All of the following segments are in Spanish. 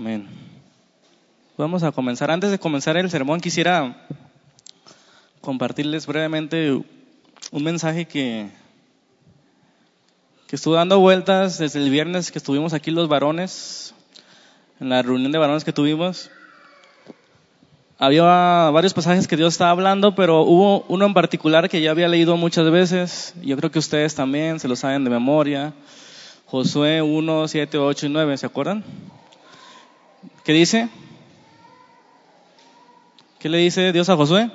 Amén. Vamos a comenzar. Antes de comenzar el sermón, quisiera compartirles brevemente un mensaje que, que estuvo dando vueltas desde el viernes que estuvimos aquí los varones, en la reunión de varones que tuvimos. Había varios pasajes que Dios estaba hablando, pero hubo uno en particular que ya había leído muchas veces. Yo creo que ustedes también se lo saben de memoria. Josué 1, 7, 8 y 9, ¿se acuerdan? ¿Qué dice? ¿Qué le dice Dios a Josué?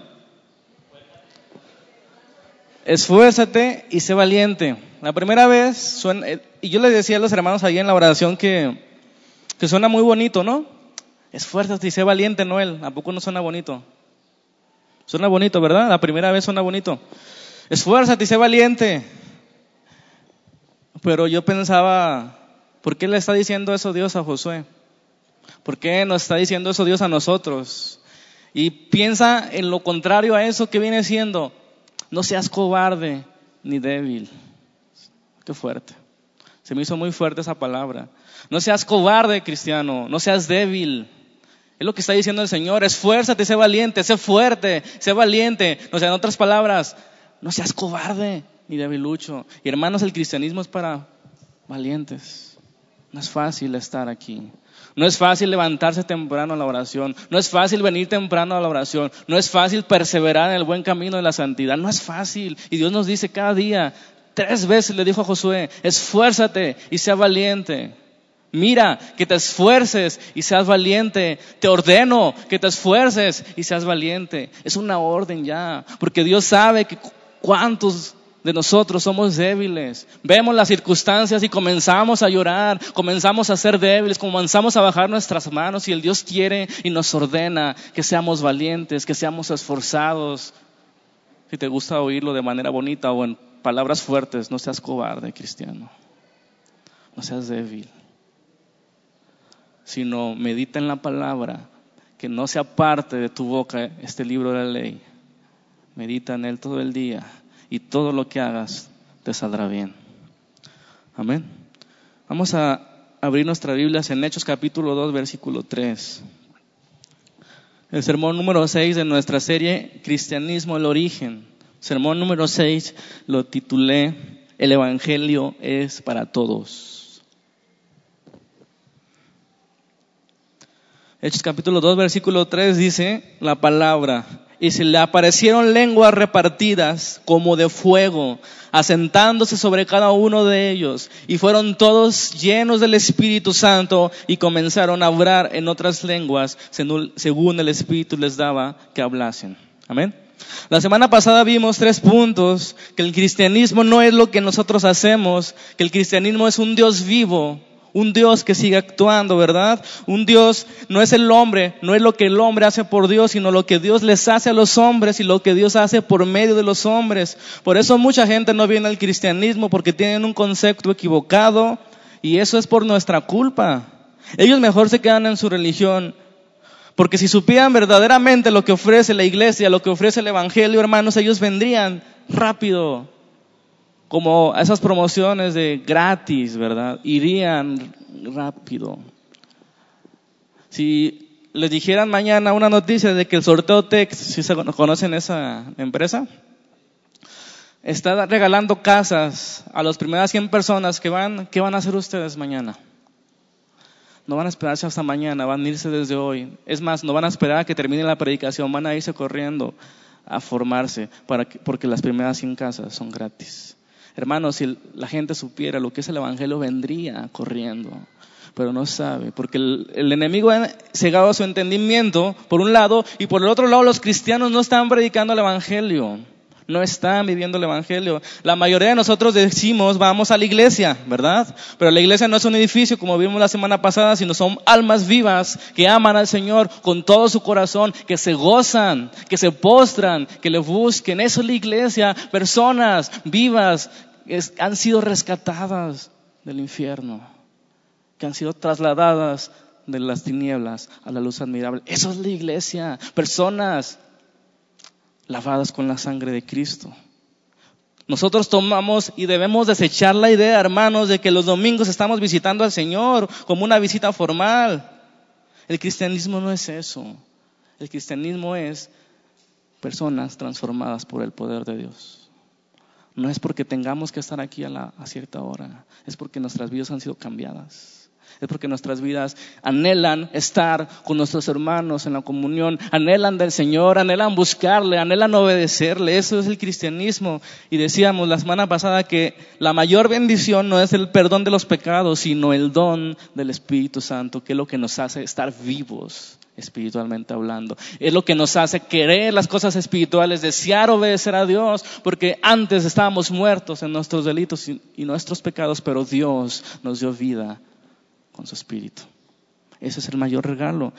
Esfuérzate y sé valiente. La primera vez, suena, eh, y yo le decía a los hermanos ahí en la oración que, que suena muy bonito, ¿no? Esfuérzate y sé valiente, Noel. ¿A poco no suena bonito? Suena bonito, ¿verdad? La primera vez suena bonito. Esfuérzate y sé valiente. Pero yo pensaba, ¿por qué le está diciendo eso Dios a Josué? ¿Por qué nos está diciendo eso Dios a nosotros? Y piensa en lo contrario a eso que viene siendo, no seas cobarde ni débil. Qué fuerte. Se me hizo muy fuerte esa palabra. No seas cobarde, cristiano, no seas débil. Es lo que está diciendo el Señor, esfuérzate, sé valiente, sé fuerte, sé valiente. O sea, en otras palabras, no seas cobarde ni debilucho. Y hermanos, el cristianismo es para valientes. No es fácil estar aquí. No es fácil levantarse temprano a la oración. No es fácil venir temprano a la oración. No es fácil perseverar en el buen camino de la santidad. No es fácil. Y Dios nos dice cada día, tres veces le dijo a Josué, esfuérzate y sea valiente. Mira, que te esfuerces y seas valiente. Te ordeno que te esfuerces y seas valiente. Es una orden ya, porque Dios sabe que cuántos de nosotros somos débiles. Vemos las circunstancias y comenzamos a llorar, comenzamos a ser débiles, comenzamos a bajar nuestras manos y el Dios quiere y nos ordena que seamos valientes, que seamos esforzados. Si te gusta oírlo de manera bonita o en palabras fuertes, no seas cobarde, cristiano. No seas débil. Sino medita en la palabra, que no sea parte de tu boca este libro de la ley. Medita en él todo el día y todo lo que hagas te saldrá bien. Amén. Vamos a abrir nuestras Biblias en Hechos capítulo 2, versículo 3. El sermón número 6 de nuestra serie Cristianismo, el origen. Sermón número 6 lo titulé El Evangelio es para todos. Hechos capítulo 2, versículo 3 dice la palabra y se le aparecieron lenguas repartidas como de fuego, asentándose sobre cada uno de ellos, y fueron todos llenos del Espíritu Santo y comenzaron a hablar en otras lenguas según el Espíritu les daba que hablasen. Amén. La semana pasada vimos tres puntos, que el cristianismo no es lo que nosotros hacemos, que el cristianismo es un Dios vivo, un Dios que sigue actuando, ¿verdad? Un Dios no es el hombre, no es lo que el hombre hace por Dios, sino lo que Dios les hace a los hombres y lo que Dios hace por medio de los hombres. Por eso mucha gente no viene al cristianismo porque tienen un concepto equivocado y eso es por nuestra culpa. Ellos mejor se quedan en su religión. Porque si supieran verdaderamente lo que ofrece la iglesia, lo que ofrece el Evangelio, hermanos, ellos vendrían rápido como esas promociones de gratis, ¿verdad? Irían rápido. Si les dijeran mañana una noticia de que el sorteo Tex, si se conocen esa empresa, está regalando casas a las primeras 100 personas que van, ¿qué van a hacer ustedes mañana? No van a esperarse hasta mañana, van a irse desde hoy. Es más, no van a esperar a que termine la predicación, van a irse corriendo a formarse para porque las primeras 100 casas son gratis. Hermanos, si la gente supiera lo que es el Evangelio, vendría corriendo, pero no sabe, porque el, enemigo ha cegado su entendimiento, por un lado, y por el otro lado los cristianos no están predicando el Evangelio, no están viviendo el Evangelio. La mayoría de nosotros decimos, vamos a la iglesia, ¿verdad? Pero la iglesia no es un edificio, como vimos la semana pasada, sino son almas vivas que aman al Señor con todo su corazón, que se gozan, que se postran, que le busquen. Eso es la iglesia, personas vivas han sido rescatadas del infierno, que han sido trasladadas de las tinieblas a la luz admirable. Eso es la iglesia, personas lavadas con la sangre de Cristo. Nosotros tomamos y debemos desechar la idea, hermanos, de que los domingos estamos visitando al Señor como una visita formal. El cristianismo no es eso. El cristianismo es personas transformadas por el poder de Dios. No es porque tengamos que estar aquí a, la, cierta hora, es porque nuestras vidas han sido cambiadas es porque nuestras vidas anhelan estar con nuestros hermanos en la comunión, anhelan del Señor, anhelan buscarle, anhelan obedecerle. Eso es el cristianismo. Y decíamos la semana pasada que la mayor bendición no es el perdón de los pecados, sino el don del Espíritu Santo, que es lo que nos hace estar vivos espiritualmente hablando. Es lo que nos hace querer las cosas espirituales, desear obedecer a Dios, porque antes estábamos muertos en nuestros delitos y, nuestros pecados, pero Dios nos dio vida con su espíritu. Ese es el mayor regalo.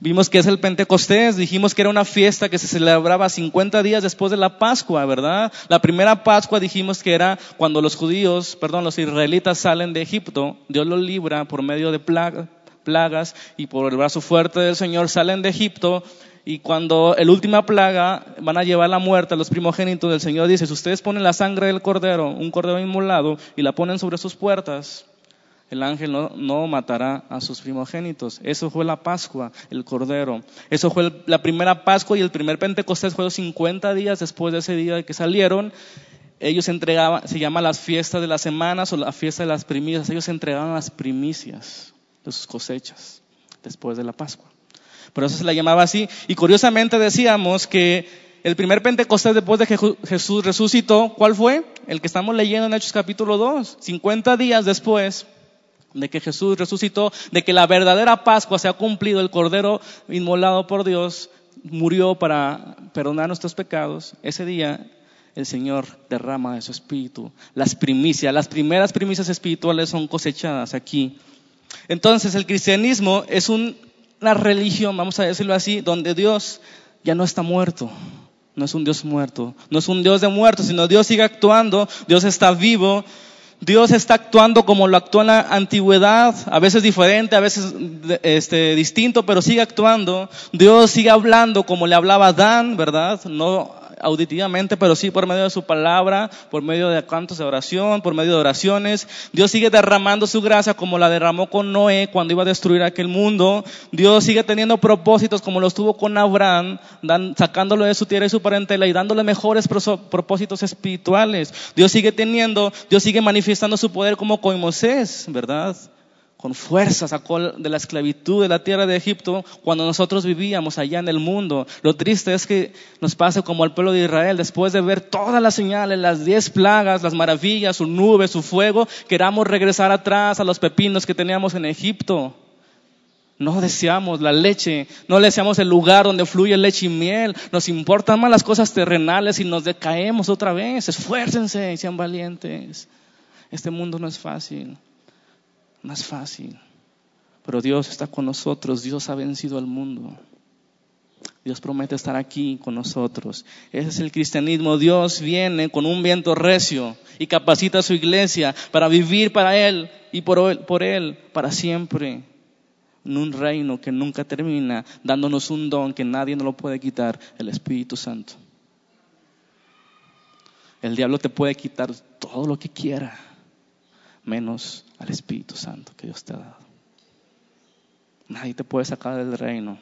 Vimos que es el Pentecostés, dijimos que era una fiesta que se celebraba 50 días después de la Pascua, ¿verdad? La primera Pascua dijimos que era cuando los judíos, perdón, los israelitas salen de Egipto, Dios los libra por medio de plagas y por el brazo fuerte del Señor salen de Egipto y cuando el última plaga van a llevar la muerte a los primogénitos del Señor dice, si ustedes ponen la sangre del cordero, un cordero inmolado, y la ponen sobre sus puertas, el ángel no, matará a sus primogénitos. Eso fue la Pascua, el Cordero. Eso fue la primera Pascua y el primer Pentecostés fue 50 días después de ese día que salieron. Ellos entregaban, se llama las fiestas de las semanas o la fiesta de las primicias. Ellos entregaban las primicias de sus cosechas después de la Pascua. Por eso se la llamaba así. Y curiosamente decíamos que el primer Pentecostés después de que Jesús resucitó, ¿cuál fue? El que estamos leyendo en Hechos capítulo 2. 50 días después de que Jesús resucitó, de que la verdadera Pascua se ha cumplido, el Cordero inmolado por Dios murió para perdonar nuestros pecados, ese día el Señor derrama de su espíritu. Las primicias, las primeras primicias espirituales son cosechadas aquí. Entonces el cristianismo es una religión, vamos a decirlo así, donde Dios ya no está muerto. No es un Dios muerto, no es un Dios de muertos, sino Dios sigue actuando, Dios está vivo, Dios está actuando como lo actuó en la antigüedad, a veces diferente, a veces este, distinto, pero sigue actuando. Dios sigue hablando como le hablaba Adán, ¿verdad? No auditivamente, pero sí por medio de su palabra, por medio de cantos de oración, por medio de oraciones. Dios sigue derramando su gracia como la derramó con Noé cuando iba a destruir aquel mundo. Dios sigue teniendo propósitos como los tuvo con Abraham, sacándolo de su tierra y su parentela y dándole mejores propósitos espirituales. Dios sigue teniendo, Dios sigue manifestando su poder como con Moisés, ¿verdad? Con fuerza sacó de la esclavitud de la tierra de Egipto cuando nosotros vivíamos allá en el mundo. Lo triste es que nos pase como al pueblo de Israel, después de ver todas las señales, las diez plagas, las maravillas, su nube, su fuego, queramos regresar atrás a los pepinos que teníamos en Egipto. No deseamos la leche, no deseamos el lugar donde fluye leche y miel. Nos importan más las cosas terrenales y nos decaemos otra vez. Esfuércense y sean valientes. Este mundo no es fácil más fácil. Pero Dios está con nosotros, Dios ha vencido al mundo. Dios promete estar aquí con nosotros. Ese es el cristianismo. Dios viene con un viento recio y capacita a su iglesia para vivir para Él y por Él, para siempre. En un reino que nunca termina, dándonos un don que nadie nos lo puede quitar, el Espíritu Santo. El diablo te puede quitar todo lo que quiera menos al Espíritu Santo que Dios te ha dado. Nadie te puede sacar del reino.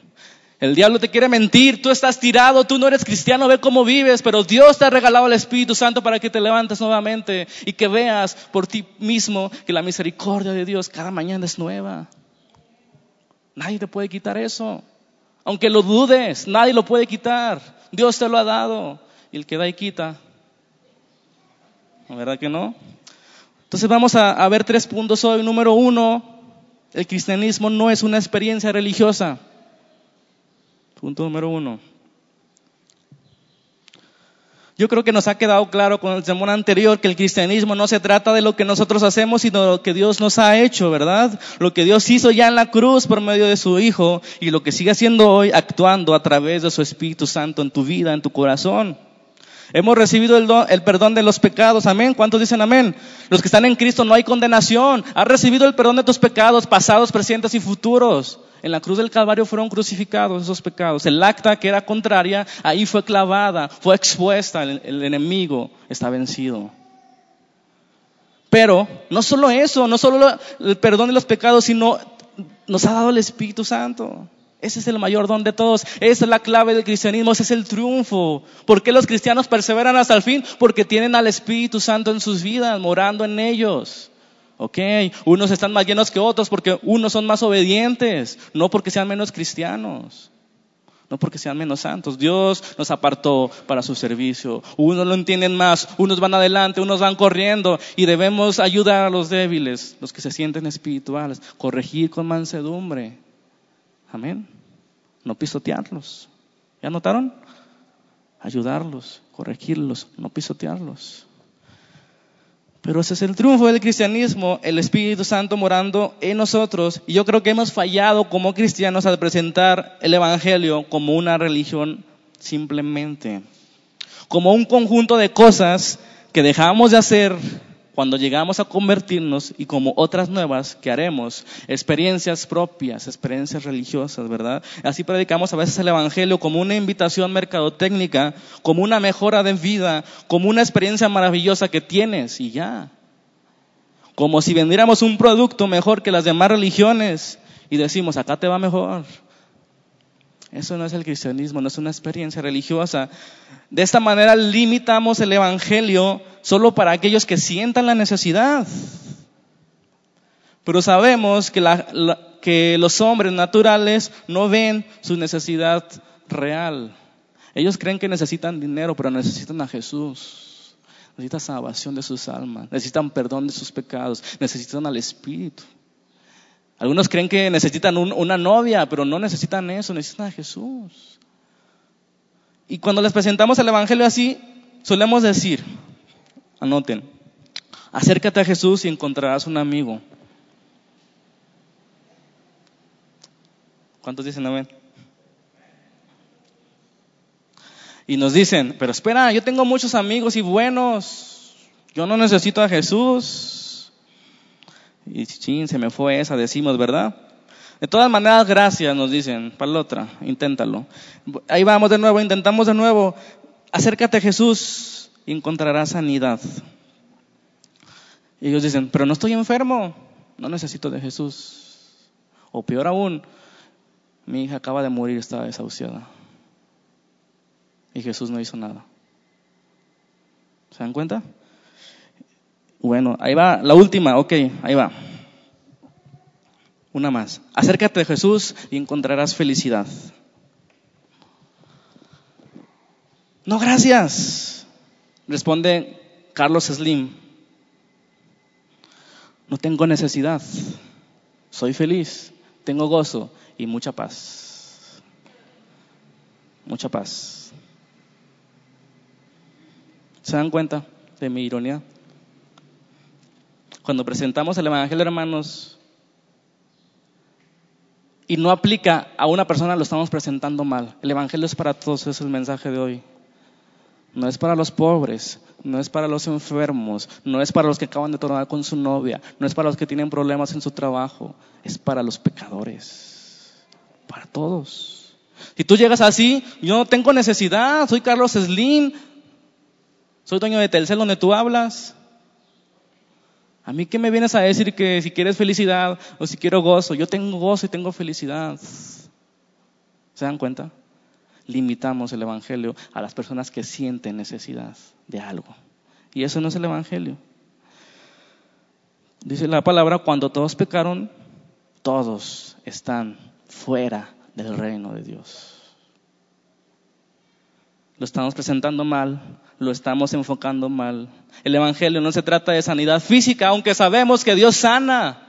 El diablo te quiere mentir, tú estás tirado, tú no eres cristiano, ve cómo vives, pero Dios te ha regalado el Espíritu Santo para que te levantes nuevamente y que veas por ti mismo que la misericordia de Dios cada mañana es nueva. Nadie te puede quitar eso. Aunque lo dudes, nadie lo puede quitar. Dios te lo ha dado. Y el que da y quita. ¿La verdad que no? Entonces vamos a, ver tres puntos hoy. Número uno, el cristianismo no es una experiencia religiosa. Punto número uno. Yo creo que nos ha quedado claro con el sermón anterior que el cristianismo no se trata de lo que nosotros hacemos, sino de lo que Dios nos ha hecho, ¿verdad? Lo que Dios hizo ya en la cruz por medio de su Hijo y lo que sigue haciendo hoy actuando a través de su Espíritu Santo en tu vida, en tu corazón. Hemos recibido el, perdón de los pecados. Amén. ¿Cuántos dicen amén? Los que están en Cristo no hay condenación. Has recibido el perdón de tus pecados, pasados, presentes y futuros. En la cruz del Calvario fueron crucificados esos pecados. El acta que era contraria, ahí fue clavada, fue expuesta. El, enemigo está vencido. Pero no solo eso, no solo el perdón de los pecados, sino nos ha dado el Espíritu Santo. Ese es el mayor don de todos. Esa es la clave del cristianismo, ese es el triunfo. ¿Por qué los cristianos perseveran hasta el fin? Porque tienen al Espíritu Santo en sus vidas, morando en ellos. Ok, unos están más llenos que otros porque unos son más obedientes, no porque sean menos cristianos, no porque sean menos santos. Dios nos apartó para su servicio. Unos lo entienden más, unos van adelante, unos van corriendo y debemos ayudar a los débiles, los que se sienten espirituales, corregir con mansedumbre. Amén. No pisotearlos. ¿Ya notaron? Ayudarlos, corregirlos, no pisotearlos. Pero ese es el triunfo del cristianismo, el Espíritu Santo morando en nosotros. Y yo creo que hemos fallado como cristianos al presentar el Evangelio como una religión simplemente, como un conjunto de cosas que dejamos de hacer cuando llegamos a convertirnos y como otras nuevas que haremos, experiencias propias, experiencias religiosas, ¿verdad? Así predicamos a veces el Evangelio como una invitación mercadotécnica, como una mejora de vida, como una experiencia maravillosa que tienes y ya. Como si vendiéramos un producto mejor que las demás religiones y decimos, acá te va mejor. Eso no es el cristianismo, no es una experiencia religiosa. De esta manera limitamos el Evangelio solo para aquellos que sientan la necesidad. Pero sabemos que, los hombres naturales no ven su necesidad real. Ellos creen que necesitan dinero, pero necesitan a Jesús. Necesitan salvación de sus almas, necesitan perdón de sus pecados, necesitan al Espíritu. Algunos creen que necesitan una novia, pero no necesitan eso, necesitan a Jesús. Y cuando les presentamos el Evangelio así, solemos decir, anoten, acércate a Jesús y encontrarás un amigo. ¿Cuántos dicen amén? Y nos dicen, pero espera, yo tengo muchos amigos y buenos, yo no necesito a Jesús. Y chin, se me fue esa, decimos, ¿verdad? De todas maneras, gracias, nos dicen, para la otra, inténtalo. Ahí vamos de nuevo, intentamos de nuevo. Acércate a Jesús y encontrarás sanidad. Y ellos dicen, pero no estoy enfermo, no necesito de Jesús. O peor aún, mi hija acaba de morir, estaba desahuciada. Y Jesús no hizo nada. ¿Se dan cuenta? Bueno, ahí va, la última, ok, ahí va. Una más. Acércate a Jesús y encontrarás felicidad. No, gracias. Responde Carlos Slim. No tengo necesidad. Soy feliz. Tengo gozo y mucha paz. Mucha paz. ¿Se dan cuenta de mi ironía? cuando presentamos el Evangelio, hermanos, y no aplica a una persona, lo estamos presentando mal. El Evangelio es para todos, es el mensaje de hoy. No es para los pobres, no es para los enfermos, no es para los que acaban de tornar con su novia, no es para los que tienen problemas en su trabajo, es para los pecadores, para todos. Si tú llegas así, yo no tengo necesidad, soy Carlos Slim, soy dueño de Telcel donde tú hablas, a mí qué me vienes a decir que si quieres felicidad o si quiero gozo, yo tengo gozo y tengo felicidad. ¿Se dan cuenta? Limitamos el Evangelio a las personas que sienten necesidad de algo. Y eso no es el Evangelio. Dice la palabra, cuando todos pecaron, todos están fuera del reino de Dios. Lo estamos presentando mal, lo estamos enfocando mal. El Evangelio no se trata de sanidad física, aunque sabemos que Dios sana.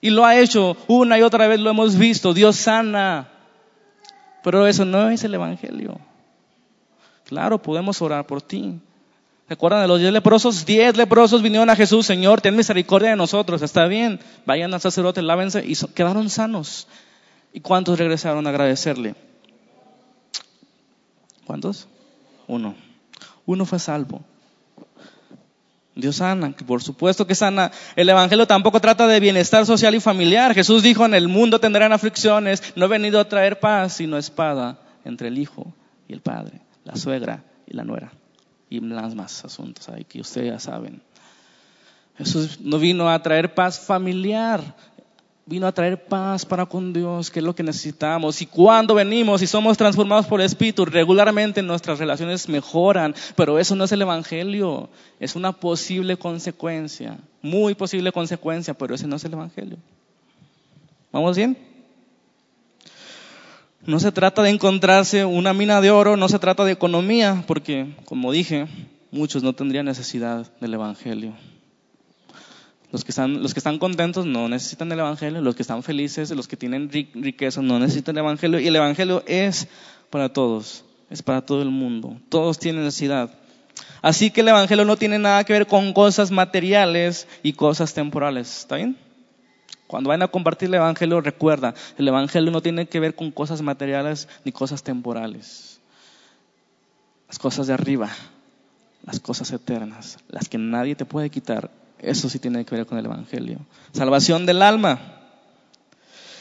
Y lo ha hecho una y otra vez, lo hemos visto, Dios sana. Pero eso no es el Evangelio. Claro, podemos orar por ti. ¿Recuerdan de los diez leprosos? Diez leprosos vinieron a Jesús, Señor, ten misericordia de nosotros. Está bien, vayan al sacerdote, lávense y quedaron sanos. ¿Y cuántos regresaron a agradecerle? ¿Cuántos? Uno uno fue salvo. Dios sana, por supuesto que sana. El Evangelio tampoco trata de bienestar social y familiar. Jesús dijo, en el mundo tendrán aflicciones, no he venido a traer paz, sino espada entre el Hijo y el Padre, la suegra y la nuera. Y más asuntos ahí que ustedes ya saben. Jesús no vino a traer paz familiar. Vino a traer paz para con Dios, que es lo que necesitamos. Y cuando venimos y somos transformados por el Espíritu, regularmente nuestras relaciones mejoran, pero eso no es el Evangelio, es una posible consecuencia, muy posible consecuencia, pero ese no es el Evangelio. ¿Vamos bien? No se trata de encontrarse una mina de oro, no se trata de economía, porque, como dije, muchos no tendrían necesidad del Evangelio. Los que, están, los que están contentos no necesitan el Evangelio, los que están felices, los que tienen riqueza no necesitan el Evangelio. Y el Evangelio es para todos, es para todo el mundo. Todos tienen necesidad. Así que el Evangelio no tiene nada que ver con cosas materiales y cosas temporales. ¿Está bien? Cuando vayan a compartir el Evangelio, recuerda, el Evangelio no tiene que ver con cosas materiales ni cosas temporales. Las cosas de arriba, las cosas eternas, las que nadie te puede quitar, eso sí tiene que ver con el Evangelio. Salvación del alma.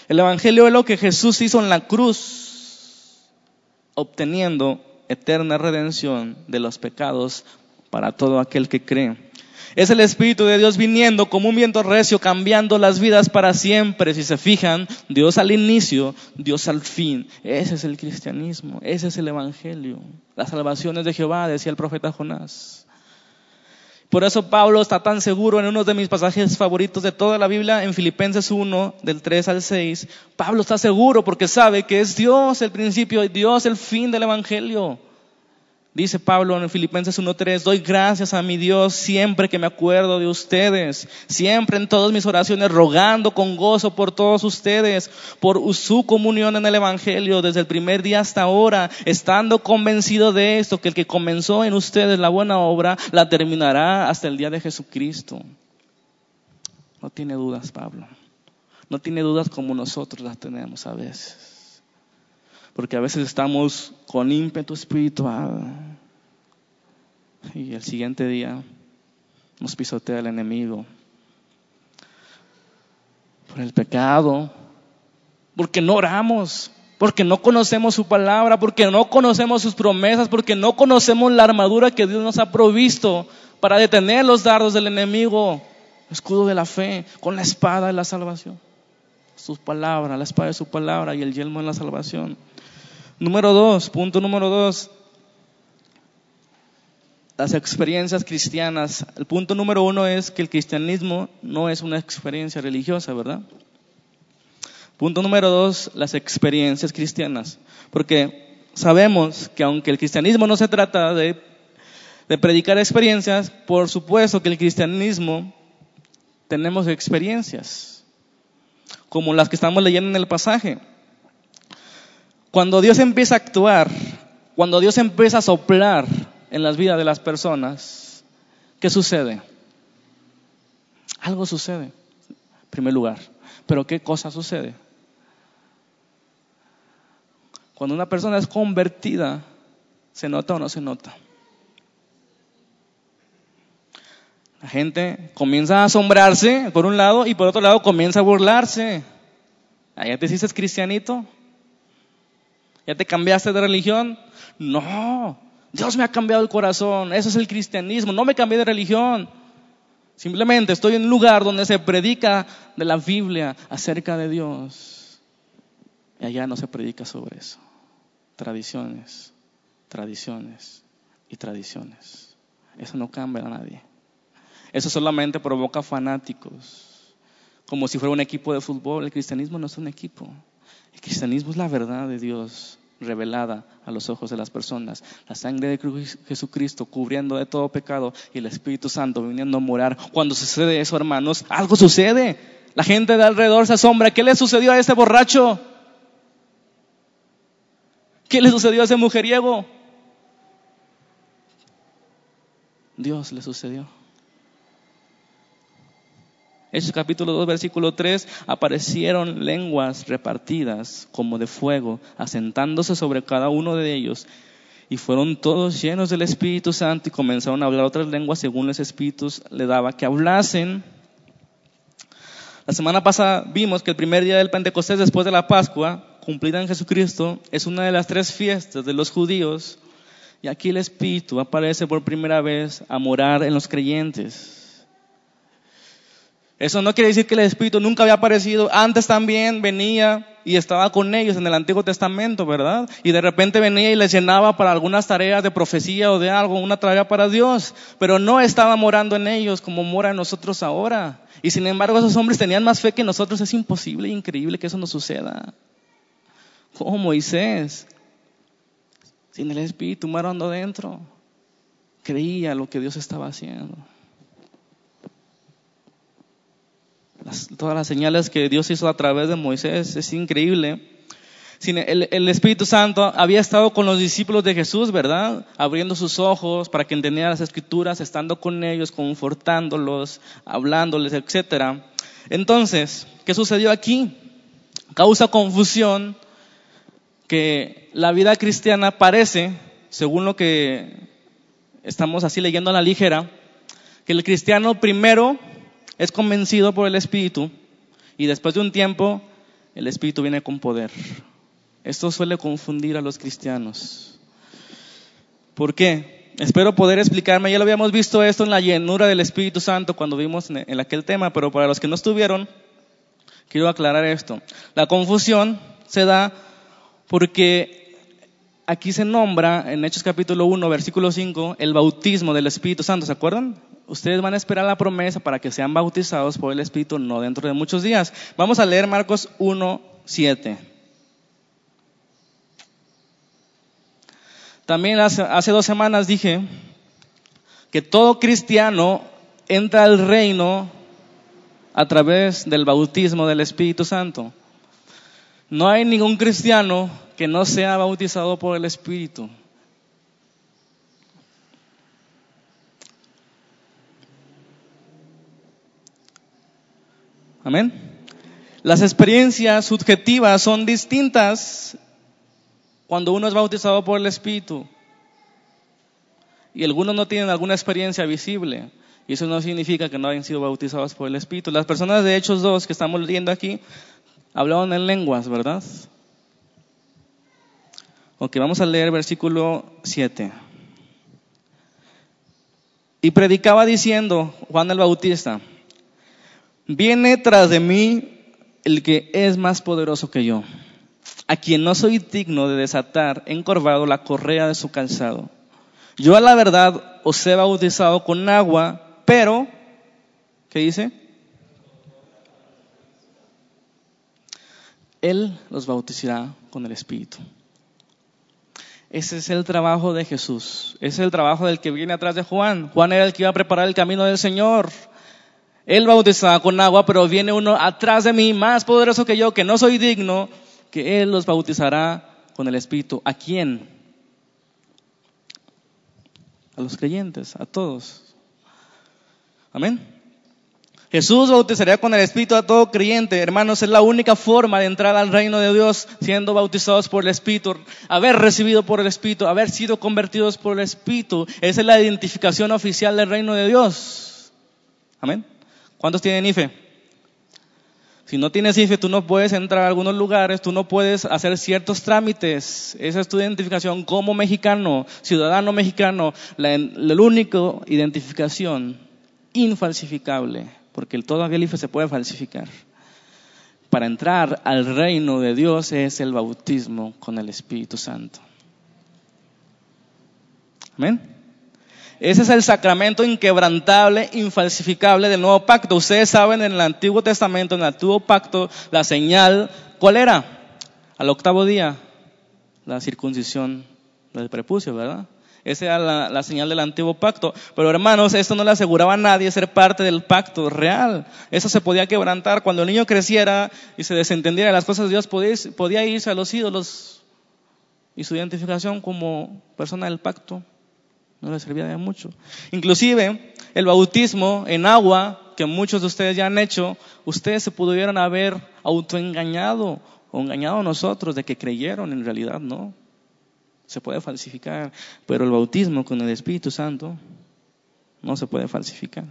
El Evangelio es lo que Jesús hizo en la cruz, obteniendo eterna redención de los pecados para todo aquel que cree. Es el Espíritu de Dios viniendo como un viento recio, cambiando las vidas para siempre. Si se fijan, Dios al inicio, Dios al fin. Ese es el cristianismo, ese es el Evangelio. Las salvaciones de Jehová, decía el profeta Jonás. Por eso Pablo está tan seguro en uno de mis pasajes favoritos de toda la Biblia, en Filipenses 1, del 3 al 6. Pablo está seguro porque sabe que es Dios el principio y Dios el fin del Evangelio. Dice Pablo en Filipenses 1.3, doy gracias a mi Dios siempre que me acuerdo de ustedes, siempre en todas mis oraciones rogando con gozo por todos ustedes, por su comunión en el Evangelio desde el primer día hasta ahora, estando convencido de esto, que el que comenzó en ustedes la buena obra, la terminará hasta el día de Jesucristo. No tiene dudas Pablo, no tiene dudas como nosotros las tenemos a veces. Porque a veces estamos con ímpetu espiritual y el siguiente día nos pisotea el enemigo por el pecado, porque no oramos, porque no conocemos su palabra, porque no conocemos sus promesas, porque no conocemos la armadura que Dios nos ha provisto para detener los dardos del enemigo, escudo de la fe, con la espada de la salvación, sus palabras, la espada de su palabra y el yelmo de la salvación. Número dos, punto número dos, las experiencias cristianas. El punto número uno es que el cristianismo no es una experiencia religiosa, ¿verdad? Punto número dos, las experiencias cristianas. Porque sabemos que aunque el cristianismo no se trata de, de predicar experiencias, por supuesto que el cristianismo tenemos experiencias, como las que estamos leyendo en el pasaje. Cuando Dios empieza a actuar, cuando Dios empieza a soplar en las vidas de las personas, ¿qué sucede? Algo sucede, en primer lugar. Pero ¿qué cosa sucede? Cuando una persona es convertida, ¿se nota o no se nota? La gente comienza a asombrarse por un lado y por otro lado comienza a burlarse. Allá te dices cristianito, ¿Ya te cambiaste de religión? No, Dios me ha cambiado el corazón, eso es el cristianismo, no me cambié de religión. Simplemente estoy en un lugar donde se predica de la Biblia acerca de Dios. Y allá no se predica sobre eso. Tradiciones, tradiciones y tradiciones. Eso no cambia a nadie. Eso solamente provoca fanáticos. Como si fuera un equipo de fútbol. El cristianismo no es un equipo. El cristianismo es la verdad de Dios revelada a los ojos de las personas. La sangre de Jesucristo cubriendo de todo pecado y el Espíritu Santo viniendo a morar. Cuando sucede eso, hermanos, algo sucede. La gente de alrededor se asombra. ¿Qué le sucedió a ese borracho? ¿Qué le sucedió a ese mujeriego? Dios le sucedió. Hechos capítulo 2, versículo 3, aparecieron lenguas repartidas como de fuego, asentándose sobre cada uno de ellos. Y fueron todos llenos del Espíritu Santo y comenzaron a hablar otras lenguas según los espíritus le daba que hablasen. La semana pasada vimos que el primer día del Pentecostés después de la Pascua, cumplida en Jesucristo, es una de las tres fiestas de los judíos. Y aquí el Espíritu aparece por primera vez a morar en los creyentes. Eso no quiere decir que el Espíritu nunca había aparecido. Antes también venía y estaba con ellos en el Antiguo Testamento, ¿verdad? Y de repente venía y les llenaba para algunas tareas de profecía o de algo, una tarea para Dios. Pero no estaba morando en ellos como mora en nosotros ahora. Y sin embargo esos hombres tenían más fe que nosotros. Es imposible, increíble que eso no suceda. Como Moisés, sin el Espíritu morando dentro, creía lo que Dios estaba haciendo. Todas las señales que Dios hizo a través de Moisés, es increíble. El, el, Espíritu Santo había estado con los discípulos de Jesús, ¿verdad? Abriendo sus ojos para que entendieran las escrituras, estando con ellos, confortándolos, hablándoles, etc. Entonces, ¿qué sucedió aquí? Causa confusión que la vida cristiana parece, según lo que estamos así leyendo a la ligera, que el cristiano primero es convencido por el Espíritu y después de un tiempo el Espíritu viene con poder. Esto suele confundir a los cristianos. ¿Por qué? Espero poder explicarme. Ya lo habíamos visto esto en la llenura del Espíritu Santo cuando vimos en aquel tema, pero para los que no estuvieron, quiero aclarar esto. La confusión se da porque aquí se nombra en Hechos capítulo 1, versículo 5, el bautismo del Espíritu Santo. ¿Se acuerdan? Ustedes van a esperar la promesa para que sean bautizados por el Espíritu no dentro de muchos días. Vamos a leer Marcos 1, 7. También hace, hace dos semanas dije que todo cristiano entra al reino a través del bautismo del Espíritu Santo. No hay ningún cristiano que no sea bautizado por el Espíritu. Amén. Las experiencias subjetivas son distintas cuando uno es bautizado por el Espíritu. Y algunos no tienen alguna experiencia visible. Y eso no significa que no hayan sido bautizados por el Espíritu. Las personas de Hechos 2 que estamos leyendo aquí hablaban en lenguas, ¿verdad? Ok, vamos a leer versículo 7. Y predicaba diciendo, Juan el Bautista, Viene tras de mí el que es más poderoso que yo, a quien no soy digno de desatar encorvado la correa de su calzado. Yo a la verdad os he bautizado con agua, pero, ¿qué dice? Él los bautizará con el Espíritu. Ese es el trabajo de Jesús. Es el trabajo del que viene atrás de Juan. Juan era el que iba a preparar el camino del Señor. Él bautizaba con agua, pero viene uno atrás de mí, más poderoso que yo, que no soy digno, que Él los bautizará con el Espíritu. ¿A quién? A los creyentes, a todos. Amén. Jesús bautizaría con el Espíritu a todo creyente. Hermanos, es la única forma de entrar al reino de Dios siendo bautizados por el Espíritu, haber recibido por el Espíritu, haber sido convertidos por el Espíritu. Esa es la identificación oficial del reino de Dios. Amén. ¿Cuántos tienen IFE? Si no tienes IFE, tú no puedes entrar a algunos lugares, tú no puedes hacer ciertos trámites. Esa es tu identificación como mexicano, ciudadano mexicano, la, única identificación infalsificable, porque todavía el IFE se puede falsificar. Para entrar al reino de Dios es el bautismo con el Espíritu Santo. Amén. Ese es el sacramento inquebrantable, infalsificable del nuevo pacto. Ustedes saben en el Antiguo Testamento, en el Antiguo Pacto, la señal, ¿cuál era? Al octavo día, la circuncisión del prepucio, ¿verdad? Esa era la, señal del antiguo pacto. Pero hermanos, esto no le aseguraba a nadie ser parte del pacto real. Eso se podía quebrantar. Cuando el niño creciera y se desentendiera de las cosas Dios, podía irse a los ídolos y su identificación como persona del pacto no le servía de mucho. Inclusive el bautismo en agua, que muchos de ustedes ya han hecho, ustedes se pudieron haber autoengañado o engañado a nosotros de que creyeron, en realidad no. Se puede falsificar, pero el bautismo con el Espíritu Santo no se puede falsificar.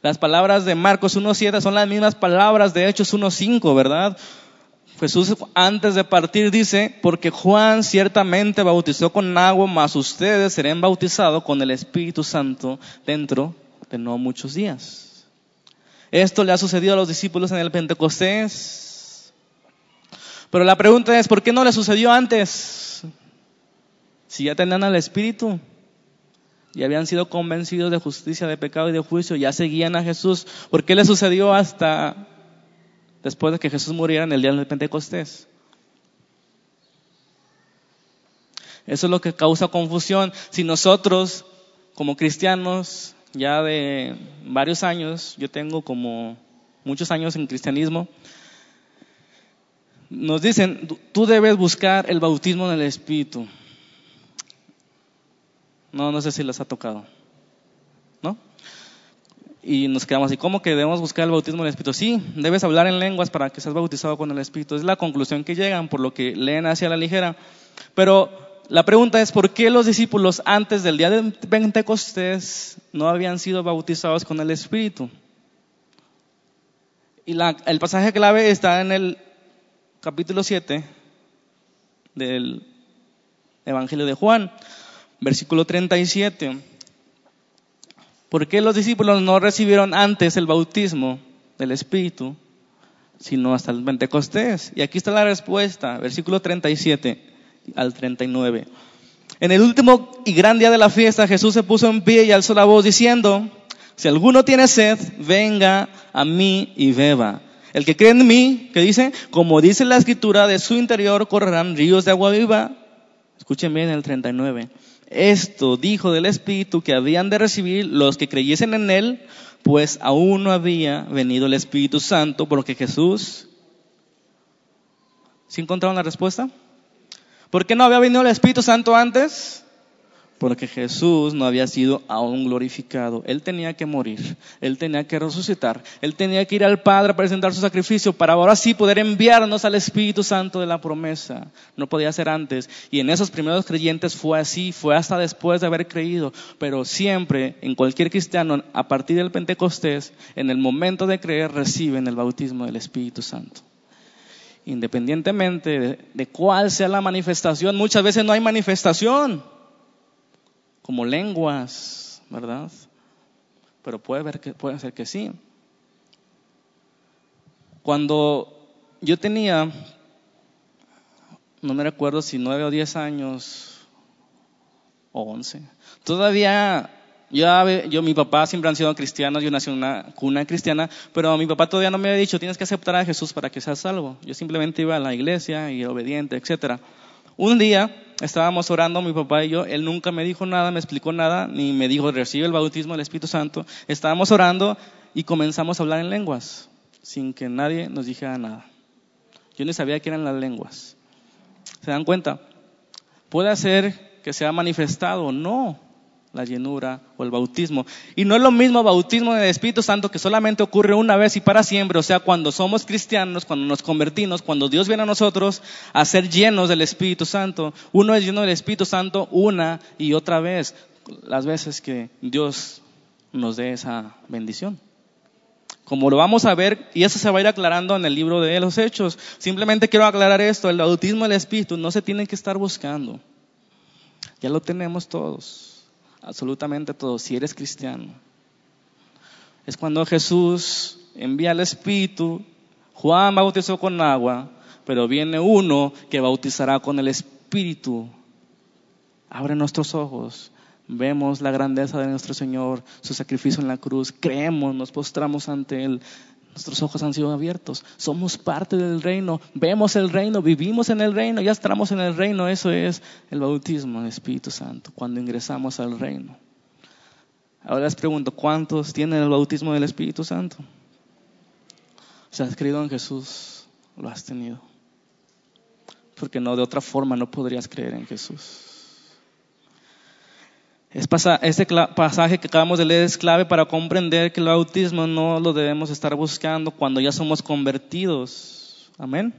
Las palabras de Marcos 1.7 son las mismas palabras de Hechos 1.5, ¿verdad? Jesús antes de partir dice, porque Juan ciertamente bautizó con agua, mas ustedes serán bautizados con el Espíritu Santo dentro de no muchos días. Esto le ha sucedido a los discípulos en el Pentecostés. Pero la pregunta es, ¿por qué no le sucedió antes? Si ya tenían al Espíritu y habían sido convencidos de justicia, de pecado y de juicio, ya seguían a Jesús. ¿Por qué le sucedió hasta después de que Jesús muriera en el día del Pentecostés? Eso es lo que causa confusión. Si nosotros, como cristianos, ya de varios años, yo tengo como muchos años en cristianismo, nos dicen, tú debes buscar el bautismo en el Espíritu. No, no sé si les ha tocado. ¿No? Y nos quedamos así, ¿cómo que debemos buscar el bautismo en el Espíritu? Sí, debes hablar en lenguas para que seas bautizado con el Espíritu. Es la conclusión que llegan por lo que leen hacia la ligera. Pero la pregunta es, ¿por qué los discípulos antes del día de Pentecostés no habían sido bautizados con el Espíritu? Y el pasaje clave está en el capítulo 7 del Evangelio de Juan, versículo 37. ¿Por qué los discípulos no recibieron antes el bautismo del Espíritu, sino hasta el Pentecostés? Y aquí está la respuesta, versículo 37 al 39. En el último y gran día de la fiesta, Jesús se puso en pie y alzó la voz diciendo, si alguno tiene sed, venga a mí y beba. El que cree en mí, que dice, como dice la escritura, de su interior correrán ríos de agua viva. Escuchen bien el 39. Esto dijo del Espíritu que habían de recibir los que creyesen en Él, pues aún no había venido el Espíritu Santo, porque Jesús... ¿Sí encontraron la respuesta? ¿Por qué no había venido el Espíritu Santo antes? Porque Jesús no había sido aún glorificado. Él tenía que morir, Él tenía que resucitar, Él tenía que ir al Padre a presentar su sacrificio para ahora sí poder enviarnos al Espíritu Santo de la promesa. No podía ser antes. Y en esos primeros creyentes fue así, fue hasta después de haber creído. Pero siempre, en cualquier cristiano, a partir del Pentecostés, en el momento de creer, reciben el bautismo del Espíritu Santo independientemente de, cuál sea la manifestación, muchas veces no hay manifestación, como lenguas, ¿verdad? Pero puede, ver que, puede ser que sí. Cuando yo tenía, no me recuerdo si nueve o diez años, o once, todavía yo, mi papá siempre han sido cristianos, yo nací en una cuna cristiana, pero mi papá todavía no me había dicho, tienes que aceptar a Jesús para que seas salvo. Yo simplemente iba a la iglesia y era obediente, etc. Un día estábamos orando, mi papá y yo, él nunca me dijo nada, me explicó nada, ni me dijo, recibe el bautismo del Espíritu Santo. Estábamos orando y comenzamos a hablar en lenguas, sin que nadie nos dijera nada. Yo ni sabía qué eran las lenguas. ¿Se dan cuenta? Puede ser que sea manifestado no la llenura o el bautismo. Y no es lo mismo bautismo en el Espíritu Santo que solamente ocurre una vez y para siempre, o sea, cuando somos cristianos, cuando nos convertimos, cuando Dios viene a nosotros a ser llenos del Espíritu Santo. Uno es lleno del Espíritu Santo una y otra vez, las veces que Dios nos dé esa bendición. Como lo vamos a ver, y eso se va a ir aclarando en el libro de los Hechos. Simplemente quiero aclarar esto, el bautismo del Espíritu no se tiene que estar buscando. Ya lo tenemos todos absolutamente todo, si eres cristiano. Es cuando Jesús envía al Espíritu, Juan bautizó con agua, pero viene uno que bautizará con el Espíritu. Abre nuestros ojos, vemos la grandeza de nuestro Señor, su sacrificio en la cruz, creemos, nos postramos ante Él, Nuestros ojos han sido abiertos. Somos parte del reino. Vemos el reino, vivimos en el reino, ya estamos en el reino. Eso es el bautismo del Espíritu Santo, cuando ingresamos al reino. Ahora les pregunto, ¿cuántos tienen el bautismo del Espíritu Santo? Si has creído en Jesús, lo has tenido. Porque no, de otra forma no podrías creer en Jesús. Este pasaje que acabamos de leer es clave para comprender que el bautismo no lo debemos estar buscando cuando ya somos convertidos. Amén.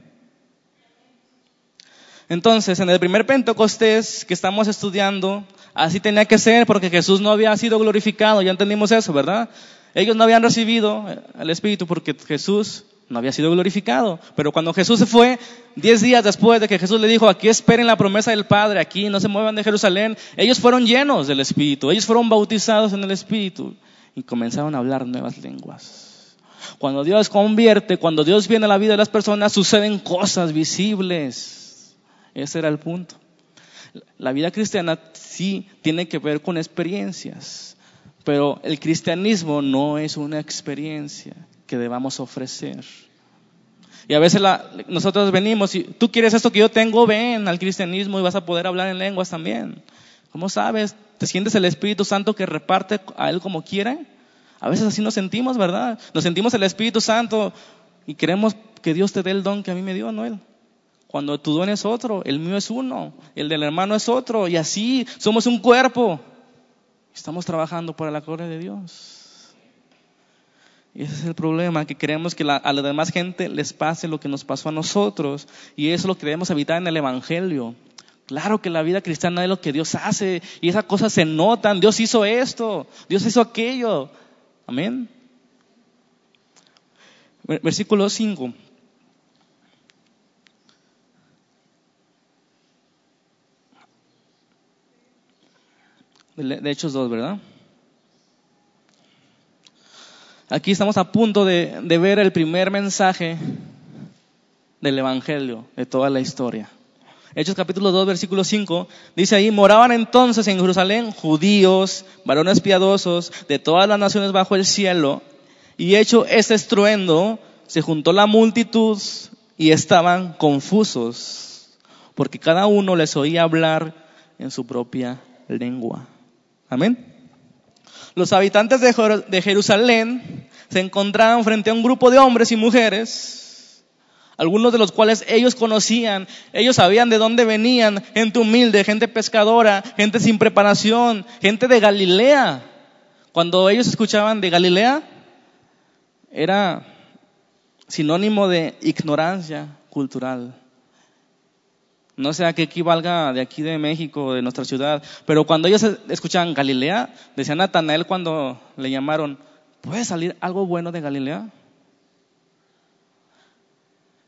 Entonces, en el primer Pentecostés que estamos estudiando, así tenía que ser porque Jesús no había sido glorificado, ya entendimos eso, ¿verdad? Ellos no habían recibido el Espíritu porque Jesús no había sido glorificado. Pero cuando Jesús se fue, diez días después de que Jesús le dijo, aquí esperen la promesa del Padre, aquí no se muevan de Jerusalén, ellos fueron llenos del Espíritu, ellos fueron bautizados en el Espíritu y comenzaron a hablar nuevas lenguas. Cuando Dios convierte, cuando Dios viene a la vida de las personas, suceden cosas visibles. Ese era el punto. La vida cristiana sí tiene que ver con experiencias, pero el cristianismo no es una experiencia que debamos ofrecer. Y a veces nosotros venimos y tú quieres esto que yo tengo, ven al cristianismo y vas a poder hablar en lenguas también. ¿Cómo sabes? ¿Te sientes el Espíritu Santo que reparte a Él como quiere? A veces así nos sentimos, ¿verdad? Nos sentimos el Espíritu Santo y queremos que Dios te dé el don que a mí me dio, ¿no? Cuando tu don es otro, el mío es uno, el del hermano es otro, y así somos un cuerpo. Estamos trabajando para la gloria de Dios. Y ese es el problema, que queremos que a la demás gente les pase lo que nos pasó a nosotros. Y eso lo queremos evitar en el Evangelio. Claro que la vida cristiana es lo que Dios hace y esas cosas se notan. Dios hizo esto, Dios hizo aquello. Amén. Versículo 5. De Hechos 2, ¿verdad? Aquí estamos a punto de, ver el primer mensaje del Evangelio, de toda la historia. Hechos capítulo 2, versículo 5, dice ahí, moraban entonces en Jerusalén judíos, varones piadosos, de todas las naciones bajo el cielo, y hecho este estruendo, se juntó la multitud y estaban confusos, porque cada uno les oía hablar en su propia lengua. Amén. Los habitantes de Jerusalén se encontraban frente a un grupo de hombres y mujeres, algunos de los cuales ellos conocían, ellos sabían de dónde venían, gente humilde, gente pescadora, gente sin preparación, gente de Galilea. Cuando ellos escuchaban de Galilea, era sinónimo de ignorancia cultural. No sé a qué equivalga de aquí de México, de nuestra ciudad, pero cuando ellos escuchaban Galilea, decía Natanael cuando le llamaron, ¿puede salir algo bueno de Galilea?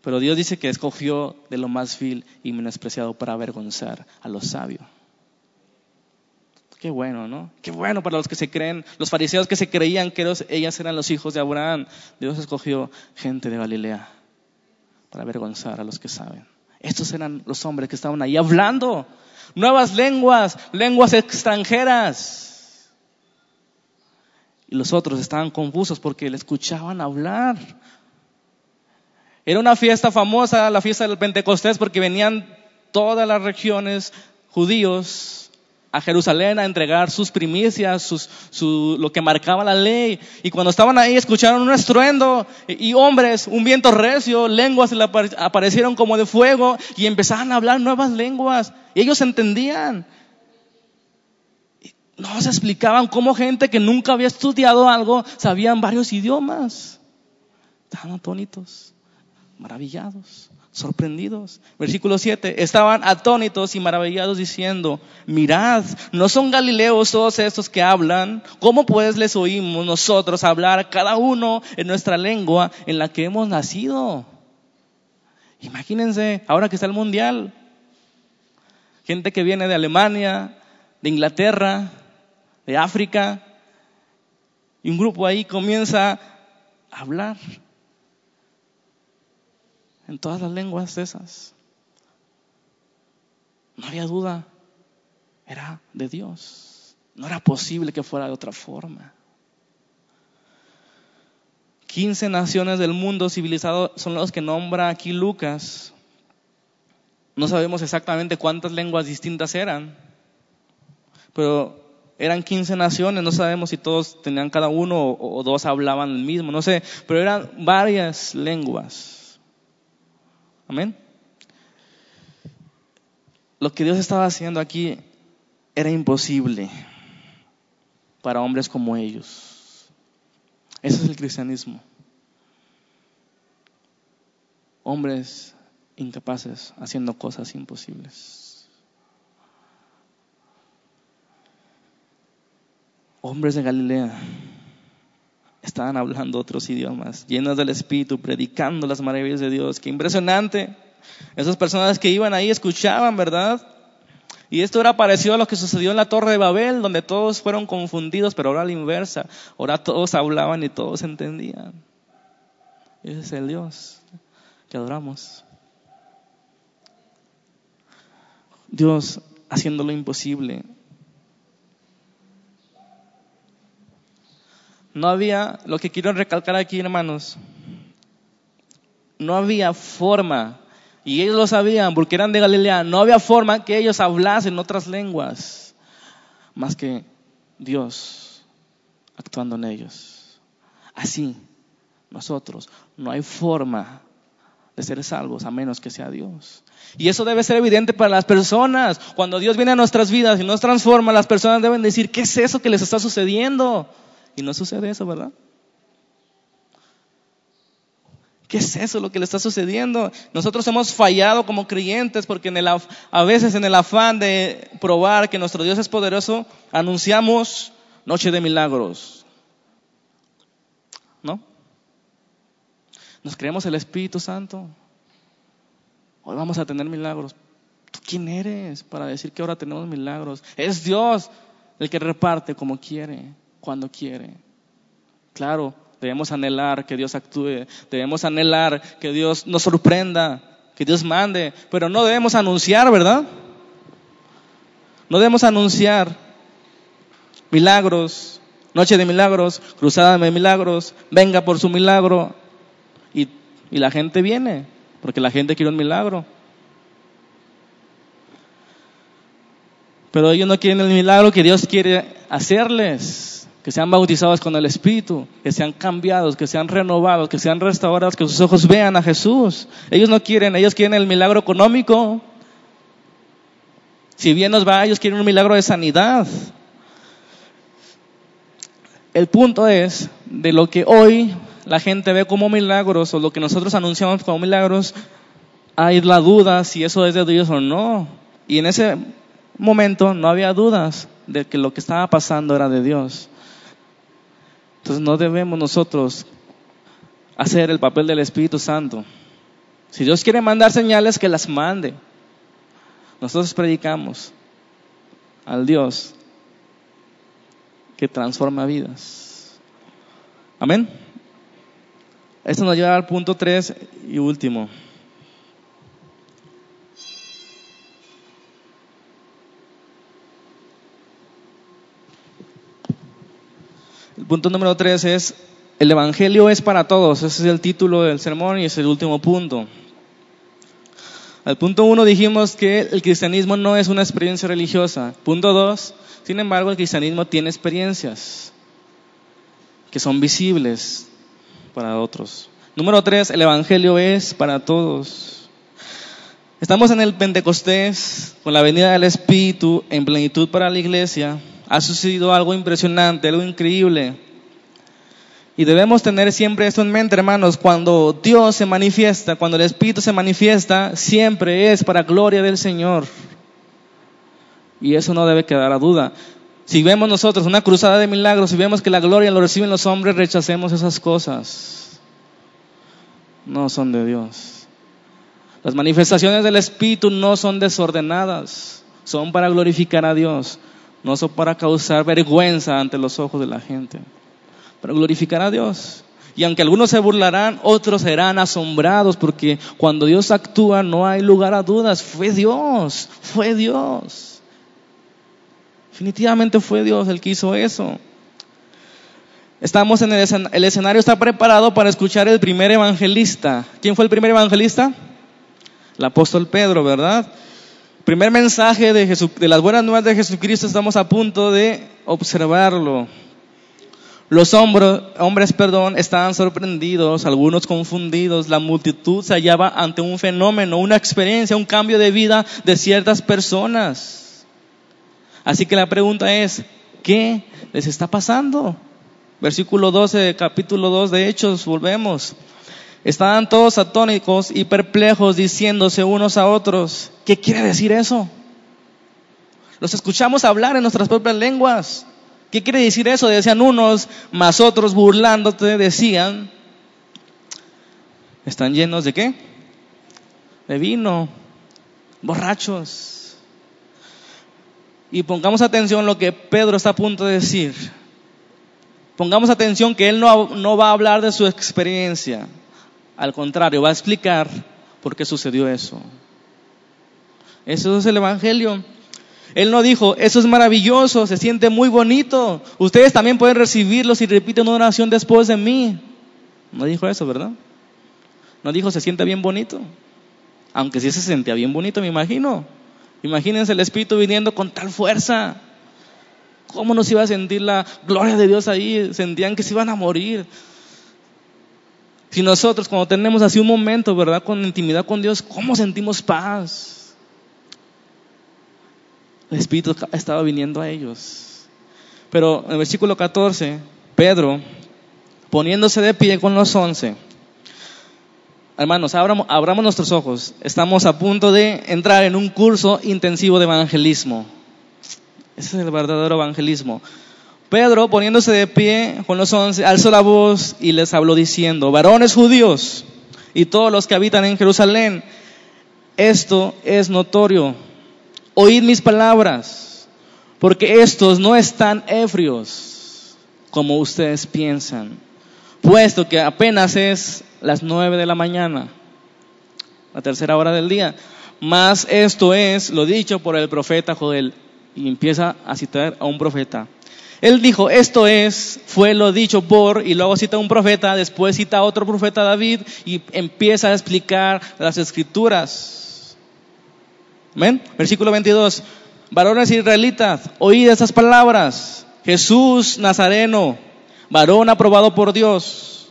Pero Dios dice que escogió de lo más vil y menospreciado para avergonzar a los sabios. Qué bueno, ¿no? Qué bueno para los que se creen, los fariseos que se creían que ellas eran los hijos de Abraham. Dios escogió gente de Galilea para avergonzar a los que saben. Estos eran los hombres que estaban ahí hablando nuevas lenguas, lenguas extranjeras. Y los otros estaban confusos porque le escuchaban hablar. Era una fiesta famosa, la fiesta del Pentecostés, porque venían todas las regiones judíos a Jerusalén a entregar sus primicias, sus, su, lo que marcaba la ley. Y cuando estaban ahí escucharon un estruendo y, hombres, un viento recio, lenguas le aparecieron como de fuego y empezaban a hablar nuevas lenguas. Y ellos entendían. No se explicaban cómo gente que nunca había estudiado algo sabían varios idiomas. Estaban atónitos, maravillados sorprendidos. Versículo 7, estaban atónitos y maravillados diciendo, mirad, ¿no son galileos todos estos que hablan? ¿Cómo pues les oímos nosotros hablar cada uno en nuestra lengua en la que hemos nacido? Imagínense, ahora que está el mundial, gente que viene de Alemania, de Inglaterra, de África, y un grupo ahí comienza a hablar en todas las lenguas esas. No había duda, era de Dios. No era posible que fuera de otra forma. 15 naciones del mundo civilizado son los que nombra aquí Lucas. No sabemos exactamente cuántas lenguas distintas eran, pero eran 15 naciones, no sabemos si todos tenían cada uno o, dos hablaban el mismo, no sé, pero eran varias lenguas. Amén. Lo que Dios estaba haciendo aquí era imposible para hombres como ellos. Ese es el cristianismo. Hombres incapaces haciendo cosas imposibles. Hombres de Galilea estaban hablando otros idiomas, llenos del Espíritu, predicando las maravillas de Dios. Qué impresionante. Esas personas que iban ahí escuchaban, ¿verdad? Y esto era parecido a lo que sucedió en la Torre de Babel, donde todos fueron confundidos, pero ahora a la inversa. Ahora todos hablaban y todos entendían. Ese es el Dios que adoramos. Dios haciendo lo imposible. No había, lo que quiero recalcar aquí, hermanos, no había forma, y ellos lo sabían porque eran de Galilea, no había forma que ellos hablasen otras lenguas más que Dios actuando en ellos. Así, nosotros, no hay forma de ser salvos a menos que sea Dios. Y eso debe ser evidente para las personas. Cuando Dios viene a nuestras vidas y nos transforma, las personas deben decir, ¿qué es eso que les está sucediendo? Y no sucede eso, ¿verdad? ¿Qué es eso lo que le está sucediendo? Nosotros hemos fallado como creyentes porque en el, a veces en el afán de probar que nuestro Dios es poderoso, anunciamos noche de milagros. ¿No? Nos creemos el Espíritu Santo. Hoy vamos a tener milagros. ¿Tú quién eres para decir que ahora tenemos milagros? Es Dios el que reparte como quiere, cuando quiere. Claro, Debemos anhelar que Dios actúe, debemos anhelar que Dios nos sorprenda, que Dios mande, pero no debemos anunciar, ¿verdad? No debemos anunciar milagros, noche de milagros, cruzada de milagros, venga por su milagro. Y, y la gente viene, porque la gente quiere un milagro. Pero ellos no quieren el milagro que Dios quiere hacerles que sean bautizados con el Espíritu, que sean cambiados, que sean renovados, que sean restaurados, que sus ojos vean a Jesús. Ellos no quieren, ellos quieren el milagro económico. Si bien nos va, ellos quieren un milagro de sanidad. El punto es, de lo que hoy la gente ve como milagros o lo que nosotros anunciamos como milagros, hay la duda si eso es de Dios o no. Y en ese momento no había dudas de que lo que estaba pasando era de Dios. Entonces no debemos nosotros hacer el papel del Espíritu Santo. Si Dios quiere mandar señales, que las mande. Nosotros predicamos al Dios que transforma vidas. Amén. Esto nos lleva al punto 3 y último. Punto número tres es, el Evangelio es para todos. Ese es el título del sermón y es el último punto. Al punto uno dijimos que el cristianismo no es una experiencia religiosa. Punto dos, sin embargo, el cristianismo tiene experiencias que son visibles para otros. Número tres, el Evangelio es para todos. Estamos en el Pentecostés, con la venida del Espíritu en plenitud para la iglesia ha sucedido algo impresionante, algo increíble. Y debemos tener siempre esto en mente, hermanos, cuando Dios se manifiesta, cuando el Espíritu se manifiesta, siempre es para gloria del Señor. Y eso no debe quedar a duda. Si vemos nosotros una cruzada de milagros, si vemos que la gloria lo reciben los hombres, rechacemos esas cosas. No son de Dios. Las manifestaciones del Espíritu no son desordenadas, son para glorificar a Dios no son para causar vergüenza ante los ojos de la gente, para glorificar a Dios. Y aunque algunos se burlarán, otros serán asombrados porque cuando Dios actúa no hay lugar a dudas. Fue Dios, fue Dios. Definitivamente fue Dios el que hizo eso. Estamos en el, el escenario, está preparado para escuchar el primer evangelista. ¿Quién fue el primer evangelista? El apóstol Pedro, ¿verdad? Primer mensaje de, de las buenas nuevas de Jesucristo estamos a punto de observarlo. Los hombres, hombres, perdón, estaban sorprendidos, algunos confundidos, la multitud se hallaba ante un fenómeno, una experiencia, un cambio de vida de ciertas personas. Así que la pregunta es, ¿qué les está pasando? Versículo 12, capítulo 2 de Hechos, volvemos. Estaban todos atónicos y perplejos diciéndose unos a otros, ¿qué quiere decir eso? Los escuchamos hablar en nuestras propias lenguas. ¿Qué quiere decir eso? Decían unos, más otros burlándote decían, están llenos de qué? De vino, borrachos. Y pongamos atención lo que Pedro está a punto de decir. Pongamos atención que él no va a hablar de su experiencia Al contrario, va a explicar por qué sucedió eso. Eso es el Evangelio. Él no dijo, eso es maravilloso, se siente muy bonito. Ustedes también pueden recibirlo si repiten una oración después de mí. No dijo eso, ¿verdad? No dijo, se siente bien bonito. Aunque sí se sentía bien bonito, me imagino. Imagínense el Espíritu viniendo con tal fuerza. ¿Cómo nos iba a sentir la gloria de Dios ahí? Sentían que se iban a morir. Si nosotros cuando tenemos así un momento, ¿verdad? Con intimidad con Dios, ¿cómo sentimos paz? El Espíritu estaba viniendo a ellos. Pero en el versículo 14, Pedro, poniéndose de pie con los once, hermanos, abramos, abramos nuestros ojos. Estamos a punto de entrar en un curso intensivo de evangelismo. Ese es el verdadero evangelismo. Pedro, poniéndose de pie con los once, alzó la voz y les habló diciendo, varones judíos y todos los que habitan en Jerusalén, esto es notorio. Oíd mis palabras, porque estos no están ebrios como ustedes piensan, puesto que apenas es las nueve de la mañana, la tercera hora del día. Mas esto es lo dicho por el profeta Joel. Y empieza a citar a un profeta. Él dijo, esto es, fue lo dicho por, y luego cita un profeta, después cita a otro profeta David y empieza a explicar las escrituras. ¿Ven? Versículo 22. Varones israelitas, oíd estas palabras. Jesús Nazareno, varón aprobado por Dios,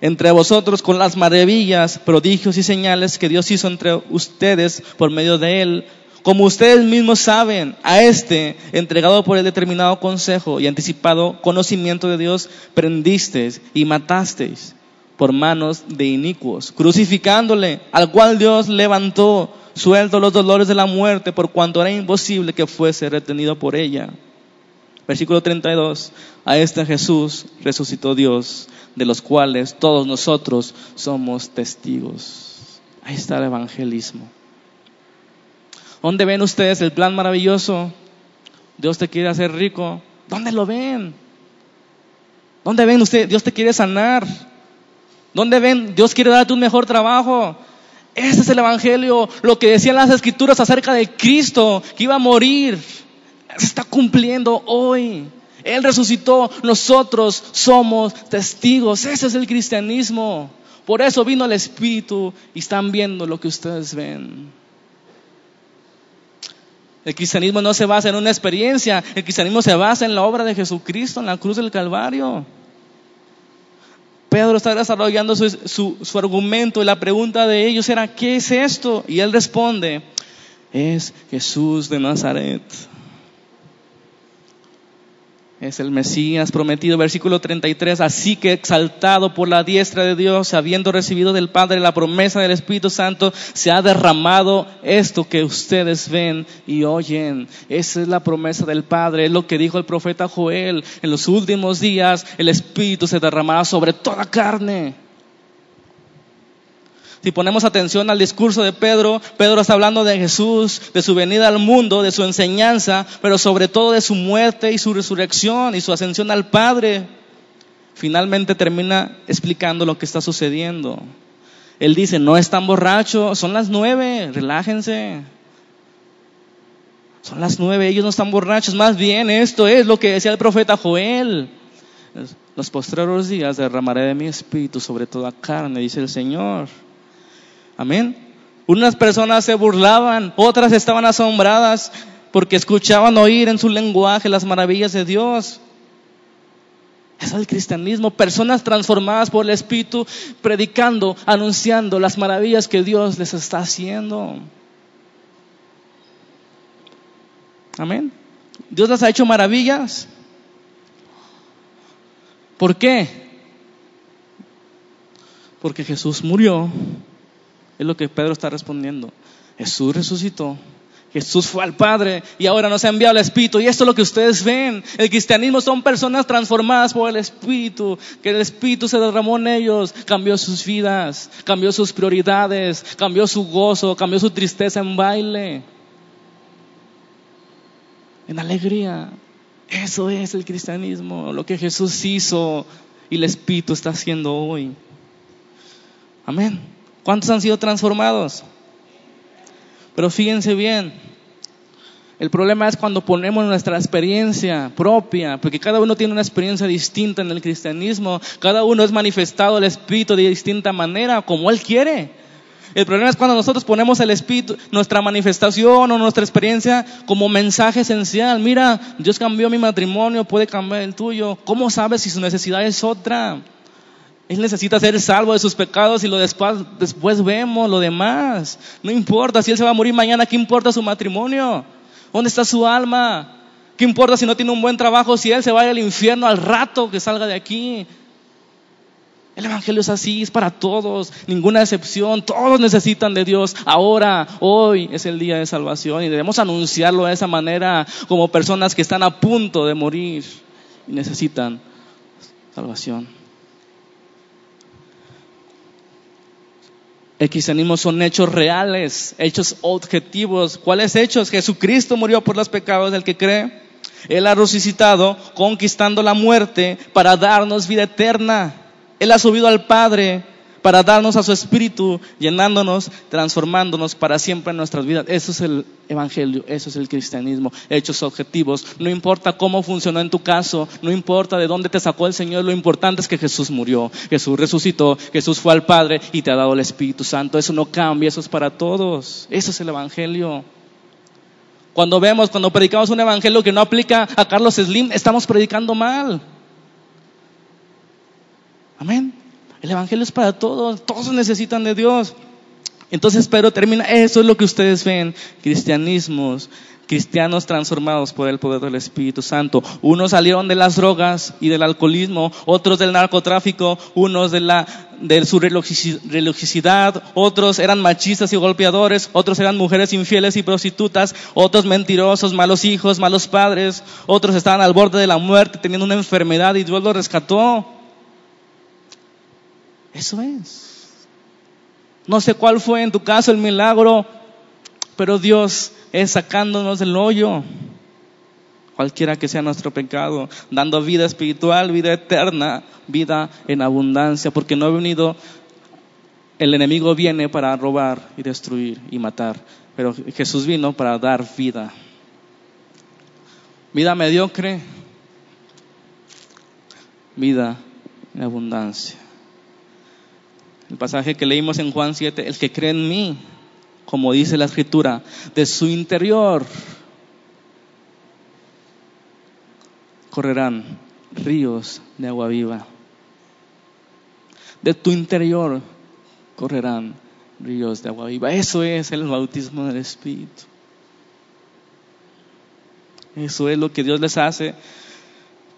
entre vosotros con las maravillas, prodigios y señales que Dios hizo entre ustedes por medio de él como ustedes mismos saben, a este, entregado por el determinado consejo y anticipado conocimiento de Dios, prendisteis y matasteis por manos de inicuos, crucificándole, al cual Dios levantó, suelto los dolores de la muerte, por cuanto era imposible que fuese retenido por ella. Versículo 32. A este Jesús resucitó Dios, de los cuales todos nosotros somos testigos. Ahí está el evangelismo. ¿Dónde ven ustedes el plan maravilloso? Dios te quiere hacer rico. ¿Dónde lo ven? ¿Dónde ven ustedes? Dios te quiere sanar. ¿Dónde ven? Dios quiere darte un mejor trabajo. Ese es el Evangelio, lo que decían las escrituras acerca de Cristo, que iba a morir. Se está cumpliendo hoy. Él resucitó, nosotros somos testigos. Ese es el cristianismo. Por eso vino el Espíritu y están viendo lo que ustedes ven. El cristianismo no se basa en una experiencia, el cristianismo se basa en la obra de Jesucristo en la cruz del Calvario. Pedro está desarrollando su, su, argumento y la pregunta de ellos era, ¿qué es esto? Y él responde, es Jesús de Nazaret. Es el Mesías prometido, versículo 33. Así que exaltado por la diestra de Dios, habiendo recibido del Padre la promesa del Espíritu Santo, se ha derramado esto que ustedes ven y oyen. Esa es la promesa del Padre, es lo que dijo el profeta Joel. En los últimos días el Espíritu se derramará sobre toda carne. Si ponemos atención al discurso de Pedro, Pedro está hablando de Jesús, de su venida al mundo, de su enseñanza, pero sobre todo de su muerte y su resurrección y su ascensión al Padre. Finalmente termina explicando lo que está sucediendo. Él dice, no están borrachos, son las nueve, relájense. Son las nueve, ellos no están borrachos, más bien esto es lo que decía el profeta Joel. Los postreros días derramaré de mi espíritu sobre toda carne, dice el Señor. Amén. Unas personas se burlaban, otras estaban asombradas porque escuchaban oír en su lenguaje las maravillas de Dios. Es el cristianismo, personas transformadas por el Espíritu, predicando, anunciando las maravillas que Dios les está haciendo. Amén. Dios les ha hecho maravillas. ¿Por qué? Porque Jesús murió es lo que Pedro está respondiendo. Jesús resucitó. Jesús fue al Padre y ahora nos ha enviado el Espíritu. Y esto es lo que ustedes ven. El cristianismo son personas transformadas por el Espíritu. Que el Espíritu se derramó en ellos. Cambió sus vidas, cambió sus prioridades, cambió su gozo, cambió su tristeza en baile. En alegría. Eso es el cristianismo. Lo que Jesús hizo y el Espíritu está haciendo hoy. Amén. ¿Cuántos han sido transformados? Pero fíjense bien, el problema es cuando ponemos nuestra experiencia propia, porque cada uno tiene una experiencia distinta en el cristianismo, cada uno es manifestado el Espíritu de distinta manera, como Él quiere. El problema es cuando nosotros ponemos el Espíritu, nuestra manifestación o nuestra experiencia como mensaje esencial. Mira, Dios cambió mi matrimonio, puede cambiar el tuyo. ¿Cómo sabes si su necesidad es otra? Él necesita ser salvo de sus pecados y lo después, después vemos lo demás. No importa si él se va a morir mañana, ¿qué importa su matrimonio? ¿Dónde está su alma? ¿Qué importa si no tiene un buen trabajo, si él se va al infierno al rato que salga de aquí? El Evangelio es así, es para todos, ninguna excepción, todos necesitan de Dios. Ahora, hoy es el día de salvación y debemos anunciarlo de esa manera como personas que están a punto de morir y necesitan salvación. El cristianismo son hechos reales, hechos objetivos. ¿Cuáles hechos? Jesucristo murió por los pecados del que cree. Él ha resucitado conquistando la muerte para darnos vida eterna. Él ha subido al Padre para darnos a su Espíritu, llenándonos, transformándonos para siempre en nuestras vidas. Eso es el Evangelio, eso es el cristianismo, hechos objetivos. No importa cómo funcionó en tu caso, no importa de dónde te sacó el Señor, lo importante es que Jesús murió, Jesús resucitó, Jesús fue al Padre y te ha dado el Espíritu Santo. Eso no cambia, eso es para todos. Eso es el Evangelio. Cuando vemos, cuando predicamos un Evangelio que no aplica a Carlos Slim, estamos predicando mal. Amén. El Evangelio es para todos, todos necesitan de Dios. Entonces pero termina, eso es lo que ustedes ven, cristianismos, cristianos transformados por el poder del Espíritu Santo. Unos salieron de las drogas y del alcoholismo, otros del narcotráfico, unos de, la, de su religiosidad, otros eran machistas y golpeadores, otros eran mujeres infieles y prostitutas, otros mentirosos, malos hijos, malos padres, otros estaban al borde de la muerte teniendo una enfermedad y Dios los rescató. Eso es. No sé cuál fue en tu caso el milagro, pero Dios es sacándonos del hoyo, cualquiera que sea nuestro pecado, dando vida espiritual, vida eterna, vida en abundancia, porque no ha venido, el enemigo viene para robar y destruir y matar, pero Jesús vino para dar vida. Vida mediocre, vida en abundancia. El pasaje que leímos en Juan 7, el que cree en mí, como dice la escritura, de su interior correrán ríos de agua viva. De tu interior correrán ríos de agua viva. Eso es el bautismo del Espíritu. Eso es lo que Dios les hace.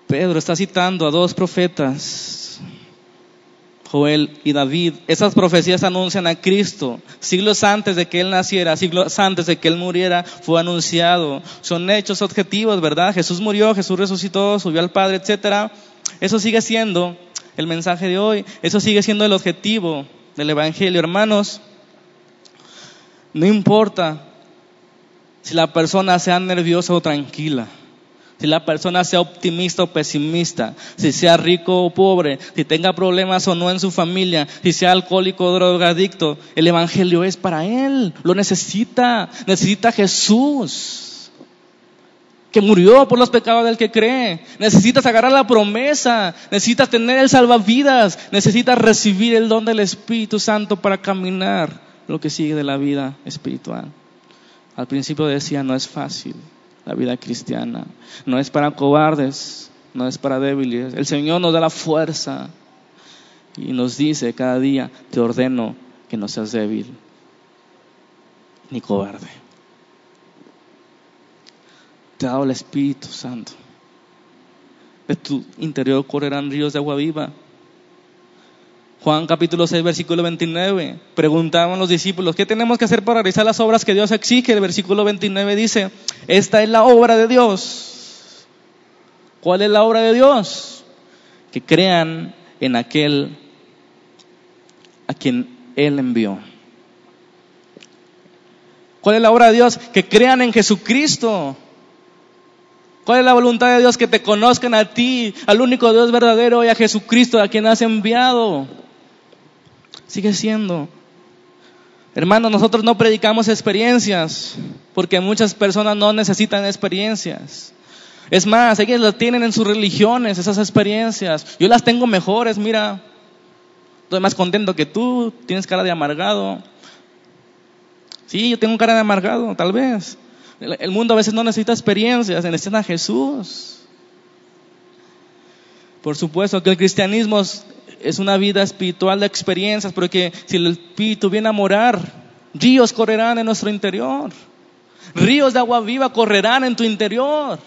Pedro está citando a dos profetas Joel y David. Esas profecías anuncian a Cristo. Siglos antes de que Él naciera, siglos antes de que Él muriera, fue anunciado. Son hechos objetivos, ¿verdad? Jesús murió, Jesús resucitó, subió al Padre, etc. Eso sigue siendo el mensaje de hoy. Eso sigue siendo el objetivo del Evangelio. Hermanos, no importa si la persona sea nerviosa o tranquila si la persona sea optimista o pesimista, si sea rico o pobre, si tenga problemas o no en su familia, si sea alcohólico o drogadicto, el Evangelio es para él, lo necesita, necesita Jesús que murió por los pecados del que cree. Necesitas agarrar la promesa, necesitas tener el salvavidas, necesitas recibir el don del Espíritu Santo para caminar lo que sigue de la vida espiritual. Al principio decía, no es fácil la vida cristiana. No es para cobardes, no es para débiles. El Señor nos da la fuerza y nos dice cada día, te ordeno que no seas débil ni cobarde. Te ha dado el Espíritu Santo. De tu interior correrán ríos de agua viva. Juan capítulo 6, versículo 29. Preguntaban los discípulos, ¿qué tenemos que hacer para realizar las obras que Dios exige? El versículo 29 dice, esta es la obra de Dios. ¿Cuál es la obra de Dios? Que crean en aquel a quien Él envió. ¿Cuál es la obra de Dios? Que crean en Jesucristo. ¿Cuál es la voluntad de Dios? Que te conozcan a ti, al único Dios verdadero y a Jesucristo, a quien has enviado. Sigue siendo. Hermanos, nosotros no predicamos experiencias, porque muchas personas no necesitan experiencias. Es más, ellos las tienen en sus religiones, esas experiencias. Yo las tengo mejores, mira. Estoy más contento que tú, tienes cara de amargado. Sí, yo tengo cara de amargado, tal vez. El mundo a veces no necesita experiencias, necesita a Jesús. Por supuesto que el cristianismo es una vida espiritual de experiencias, porque si el espíritu viene a morar, ríos correrán en nuestro interior. Ríos de agua viva correrán en tu interior.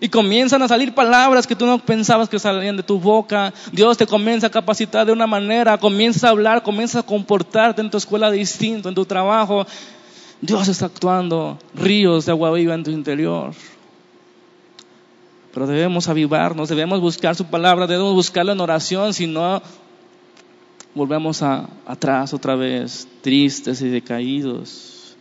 Y comienzan a salir palabras que tú no pensabas que salían de tu boca. Dios te comienza a capacitar de una manera, comienzas a hablar, comienzas a comportarte en tu escuela distinto, en tu trabajo. Dios está actuando, ríos de agua viva en tu interior. Pero debemos avivarnos, debemos buscar su palabra, debemos buscarlo en oración, si no volvemos a, atrás otra vez, tristes y decaídos.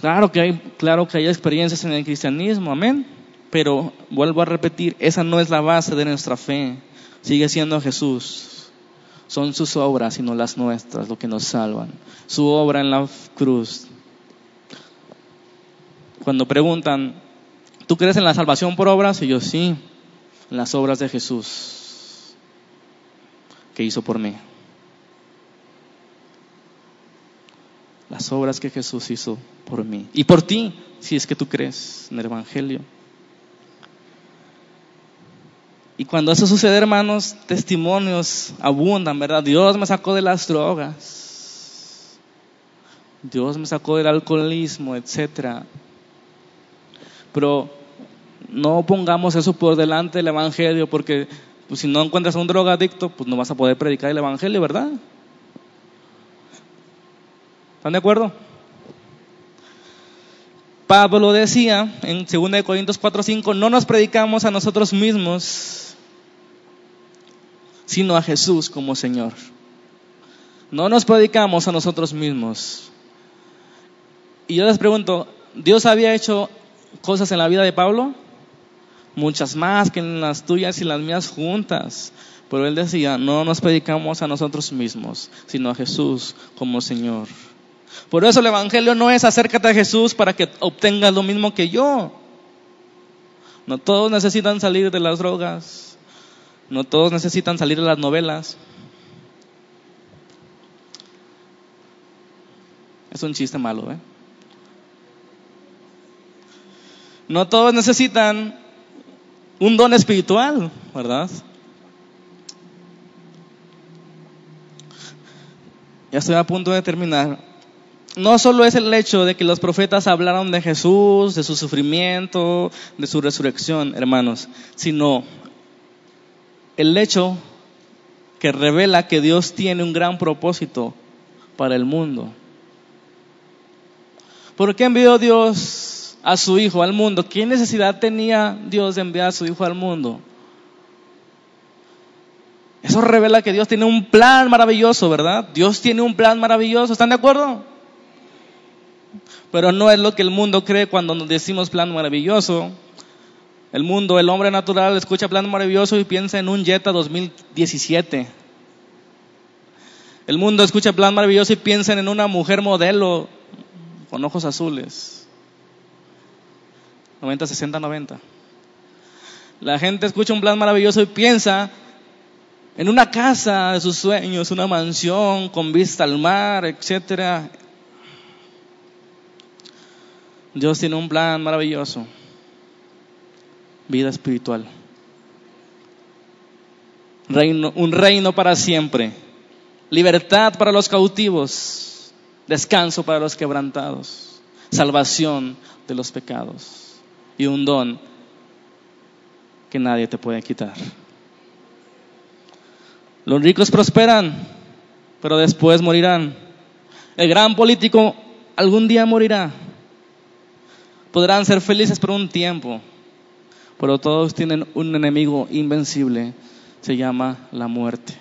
Claro que hay, claro que hay experiencias en el cristianismo, amén. Pero vuelvo a repetir, esa no es la base de nuestra fe. Sigue siendo Jesús. Son sus obras y no las nuestras lo que nos salvan. Su obra en la cruz. Cuando preguntan, ¿tú crees en la salvación por obras? Y yo sí, en las obras de Jesús que hizo por mí. Las obras que Jesús hizo por mí. Y por ti, si es que tú crees en el Evangelio. Y cuando eso sucede, hermanos, testimonios abundan, ¿verdad? Dios me sacó de las drogas. Dios me sacó del alcoholismo, etc. Pero no pongamos eso por delante del Evangelio, porque pues, si no encuentras un drogadicto, pues no vas a poder predicar el Evangelio, ¿verdad? ¿Están de acuerdo? Pablo decía en 2 Corintios 4:5, no nos predicamos a nosotros mismos, sino a Jesús como Señor. No nos predicamos a nosotros mismos. Y yo les pregunto, ¿Dios había hecho cosas en la vida de Pablo? Muchas más que en las tuyas y las mías juntas. Pero él decía, no nos predicamos a nosotros mismos, sino a Jesús como Señor. Por eso el Evangelio no es acércate a Jesús para que obtengas lo mismo que yo. No todos necesitan salir de las drogas. No todos necesitan salir de las novelas. Es un chiste malo, ¿eh? No todos necesitan un don espiritual, ¿verdad? Ya estoy a punto de terminar no solo es el hecho de que los profetas hablaron de Jesús, de su sufrimiento, de su resurrección, hermanos, sino el hecho que revela que Dios tiene un gran propósito para el mundo. ¿Por qué envió Dios a su Hijo al mundo? ¿Qué necesidad tenía Dios de enviar a su Hijo al mundo? Eso revela que Dios tiene un plan maravilloso, ¿verdad? Dios tiene un plan maravilloso, ¿están de acuerdo? Pero no es lo que el mundo cree cuando nos decimos plan maravilloso. El mundo, el hombre natural, escucha plan maravilloso y piensa en un Jetta 2017. El mundo escucha plan maravilloso y piensa en una mujer modelo con ojos azules. 90, 60, 90. La gente escucha un plan maravilloso y piensa en una casa de sus sueños, una mansión con vista al mar, etcétera. Dios tiene un plan maravilloso. Vida espiritual. Reino, un reino para siempre. Libertad para los cautivos. Descanso para los quebrantados. Salvación de los pecados. Y un don que nadie te puede quitar. Los ricos prosperan, pero después morirán. El gran político algún día morirá podrán ser felices por un tiempo, pero todos tienen un enemigo invencible, se llama la muerte.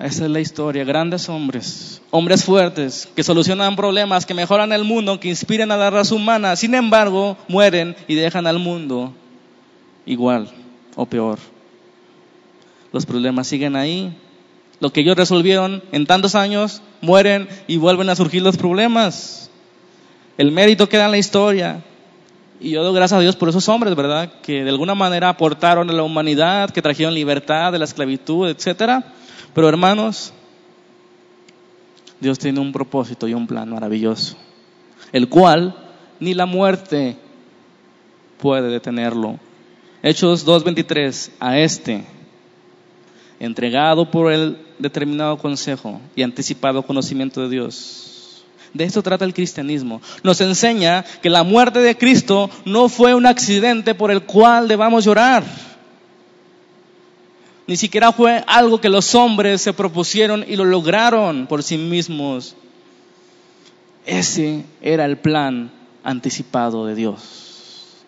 Esa es la historia, grandes hombres, hombres fuertes, que solucionan problemas, que mejoran el mundo, que inspiran a la raza humana, sin embargo, mueren y dejan al mundo igual, o peor. Los problemas siguen ahí. Lo que ellos resolvieron en tantos años, mueren y vuelven a surgir los problemas. El mérito queda en la historia. Y yo doy gracias a Dios por esos hombres, ¿verdad? Que de alguna manera aportaron a la humanidad, que trajeron libertad de la esclavitud, etc. Pero hermanos, Dios tiene un propósito y un plan maravilloso, el cual ni la muerte puede detenerlo. Hechos 2.23, a este, entregado por el determinado consejo y anticipado conocimiento de Dios. De esto trata el cristianismo. Nos enseña que la muerte de Cristo no fue un accidente por el cual debamos llorar. Ni siquiera fue algo que los hombres se propusieron y lo lograron por sí mismos. Ese era el plan anticipado de Dios.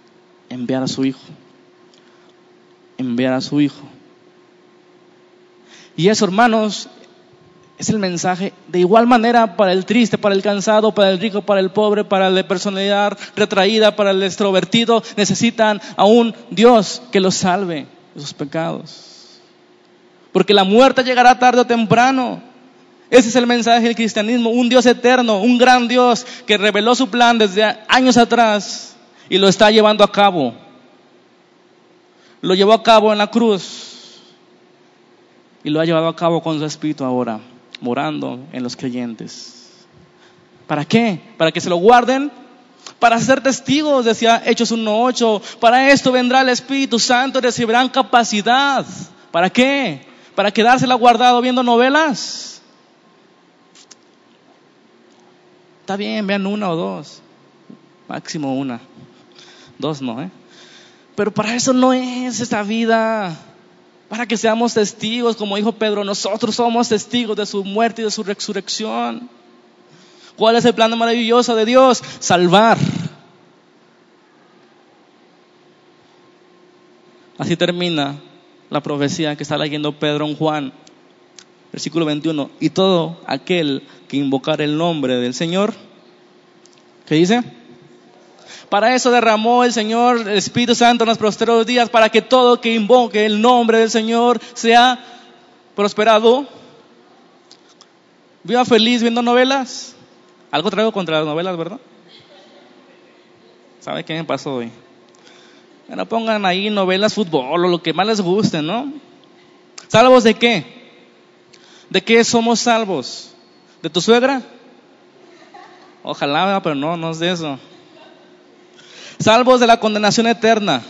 Enviar a su Hijo. Enviar a su Hijo. Y eso, hermanos, es el mensaje de igual manera para el triste, para el cansado, para el rico, para el pobre, para de personalidad retraída, para el extrovertido. Necesitan a un Dios que los salve de sus pecados. Porque la muerte llegará tarde o temprano. Ese es el mensaje del cristianismo, un Dios eterno, un gran Dios que reveló su plan desde años atrás y lo está llevando a cabo. Lo llevó a cabo en la cruz y lo ha llevado a cabo con su espíritu ahora, morando en los creyentes. ¿Para qué? Para que se lo guarden, para ser testigos, decía Hechos 1.8. Para esto vendrá el Espíritu Santo y recibirán capacidad. ¿Para qué? ¿Para quedársela guardado viendo novelas? Está bien, vean una o dos. Máximo una. Dos no, ¿eh? Pero para eso no es esta vida. Para que seamos testigos, como dijo Pedro, nosotros somos testigos de su muerte y de su resurrección. ¿Cuál es el plan maravilloso de Dios? Salvar. Así termina la profecía que está leyendo Pedro en Juan versículo 21, y todo aquel que invocar el nombre del Señor, ¿qué dice? Para eso derramó el Señor el Espíritu Santo en los posteriores días, para que todo que invoque el nombre del Señor sea prosperado. Viva feliz viendo novelas. Algo traigo contra las novelas, ¿verdad? ¿Sabe qué me pasó hoy? Bueno, pongan ahí novelas, fútbol o lo que más les guste, ¿no? ¿Salvos de qué? ¿De qué somos salvos? ¿De tu suegra? Ojalá, pero no, no es de eso. Salvos de la condenación eterna.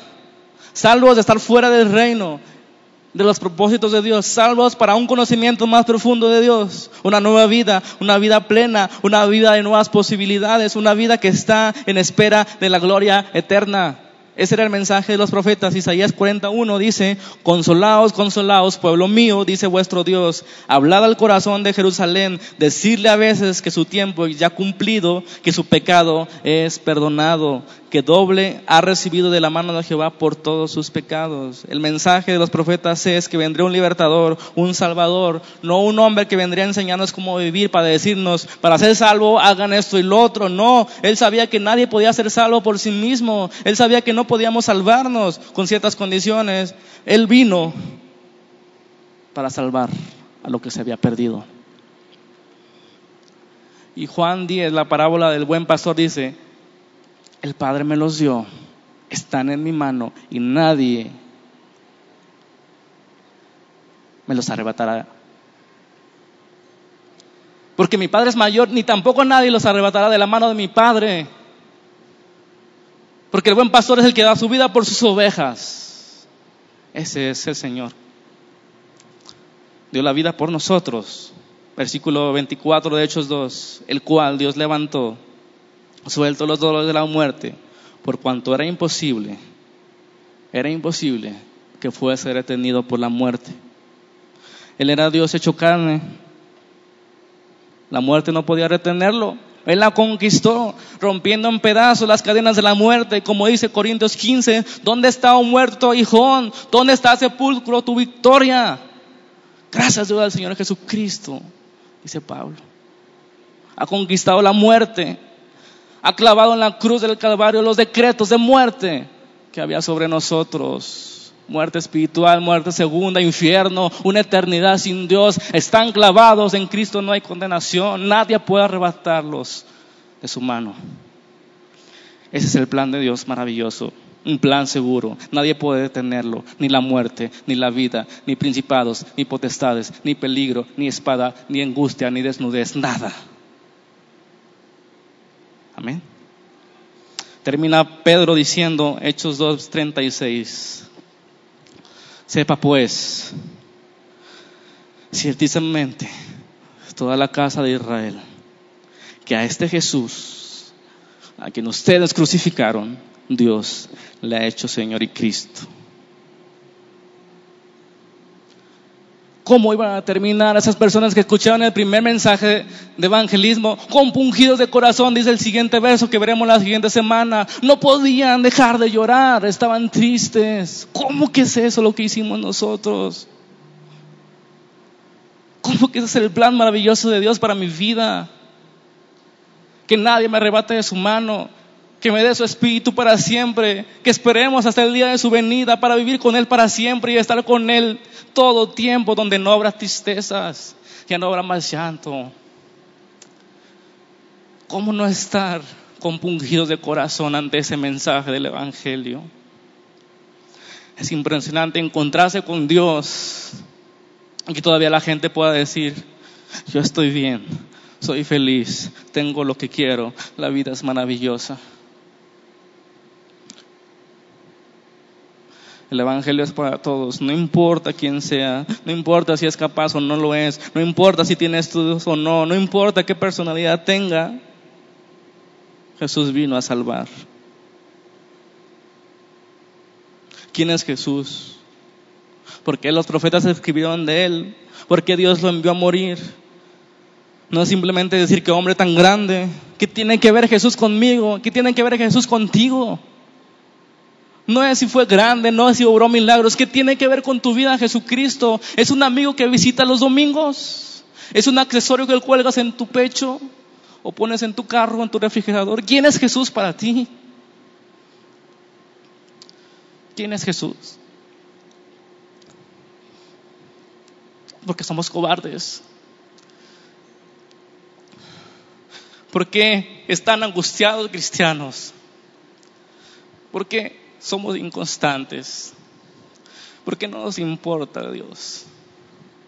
Salvos de estar fuera del reino, de los propósitos de Dios. Salvos para un conocimiento más profundo de Dios. Una nueva vida, una vida plena, una vida de nuevas posibilidades, una vida que está en espera de la gloria eterna. Ese era el mensaje de los profetas. Isaías 41 dice, consolaos, consolaos, pueblo mío, dice vuestro Dios, hablad al corazón de Jerusalén, decirle a veces que su tiempo ya cumplido, que su pecado es perdonado, que doble ha recibido de la mano de Jehová por todos sus pecados. El mensaje de los profetas es que vendría un libertador, un salvador, no un hombre que vendría a enseñarnos cómo vivir para decirnos, para ser salvo, hagan esto y lo otro. No, él sabía que nadie podía ser salvo por sí mismo. Él sabía que no podíamos salvarnos con ciertas condiciones. Él vino para salvar a lo que se había perdido. Y Juan 10, la parábola del buen pastor, dice, el Padre me los dio, están en mi mano y nadie me los arrebatará. Porque mi Padre es mayor, ni tampoco nadie los arrebatará de la mano de mi Padre. Porque el buen pastor es el que da su vida por sus ovejas. Ese es el Señor. Dio la vida por nosotros. Versículo 24 de Hechos 2, el cual Dios levantó suelto los dolores de la muerte, por cuanto era imposible, era imposible que fuese retenido por la muerte. Él era Dios hecho carne. La muerte no podía retenerlo. Él la conquistó, rompiendo en pedazos las cadenas de la muerte. Como dice Corintios 15, ¿dónde está, un muerto, hijón? ¿Dónde está, sepulcro, tu victoria? Gracias Dios al Señor Jesucristo, dice Pablo. Ha conquistado la muerte ha clavado en la cruz del Calvario los decretos de muerte que había sobre nosotros. muerte espiritual, muerte segunda, infierno, una eternidad sin Dios. Están clavados en Cristo, no hay condenación. Nadie puede arrebatarlos de su mano. Ese es el plan de Dios maravilloso, un plan seguro. Nadie puede detenerlo, ni la muerte, ni la vida, ni principados, ni potestades, ni peligro, ni espada, ni angustia, ni desnudez, nada. Amén. Termina Pedro diciendo, Hechos 2.36, sepa pues, ciertamente, toda la casa de Israel, que a este Jesús, a quien ustedes crucificaron, Dios le ha hecho Señor y Cristo. ¿Cómo iban a terminar esas personas que escucharon el primer mensaje de evangelismo? Compungidos de corazón, dice el siguiente verso que veremos la siguiente semana. No podían dejar de llorar, estaban tristes. ¿Cómo que es eso lo que hicimos nosotros? ¿Cómo que ese es el plan maravilloso de Dios para mi vida? Que nadie me arrebate de su mano que me dé su espíritu para siempre, que esperemos hasta el día de su venida para vivir con Él para siempre y estar con Él todo tiempo donde no habrá tristezas, que no habrá más llanto. ¿Cómo no estar compungidos de corazón ante ese mensaje del Evangelio? Es impresionante encontrarse con Dios y que todavía la gente pueda decir, yo estoy bien, soy feliz, tengo lo que quiero, la vida es maravillosa. El Evangelio es para todos, no importa quién sea, no importa si es capaz o no lo es, no importa si tiene estudios o no, no importa qué personalidad tenga, Jesús vino a salvar. ¿Quién es Jesús? ¿Por qué los profetas escribieron de él? ¿Por qué Dios lo envió a morir? No es simplemente decir que hombre tan grande, ¿qué tiene que ver Jesús conmigo? ¿Qué tiene que ver Jesús contigo? No es si fue grande, no es si obró milagros. ¿Qué tiene que ver con tu vida Jesucristo? ¿Es un amigo que visita los domingos? ¿Es un accesorio que cuelgas en tu pecho? ¿O pones en tu carro, en tu refrigerador? ¿Quién es Jesús para ti? ¿Quién es Jesús? Porque somos cobardes. ¿Por qué están angustiados cristianos? ¿Por qué somos inconstantes. Porque no nos importa Dios.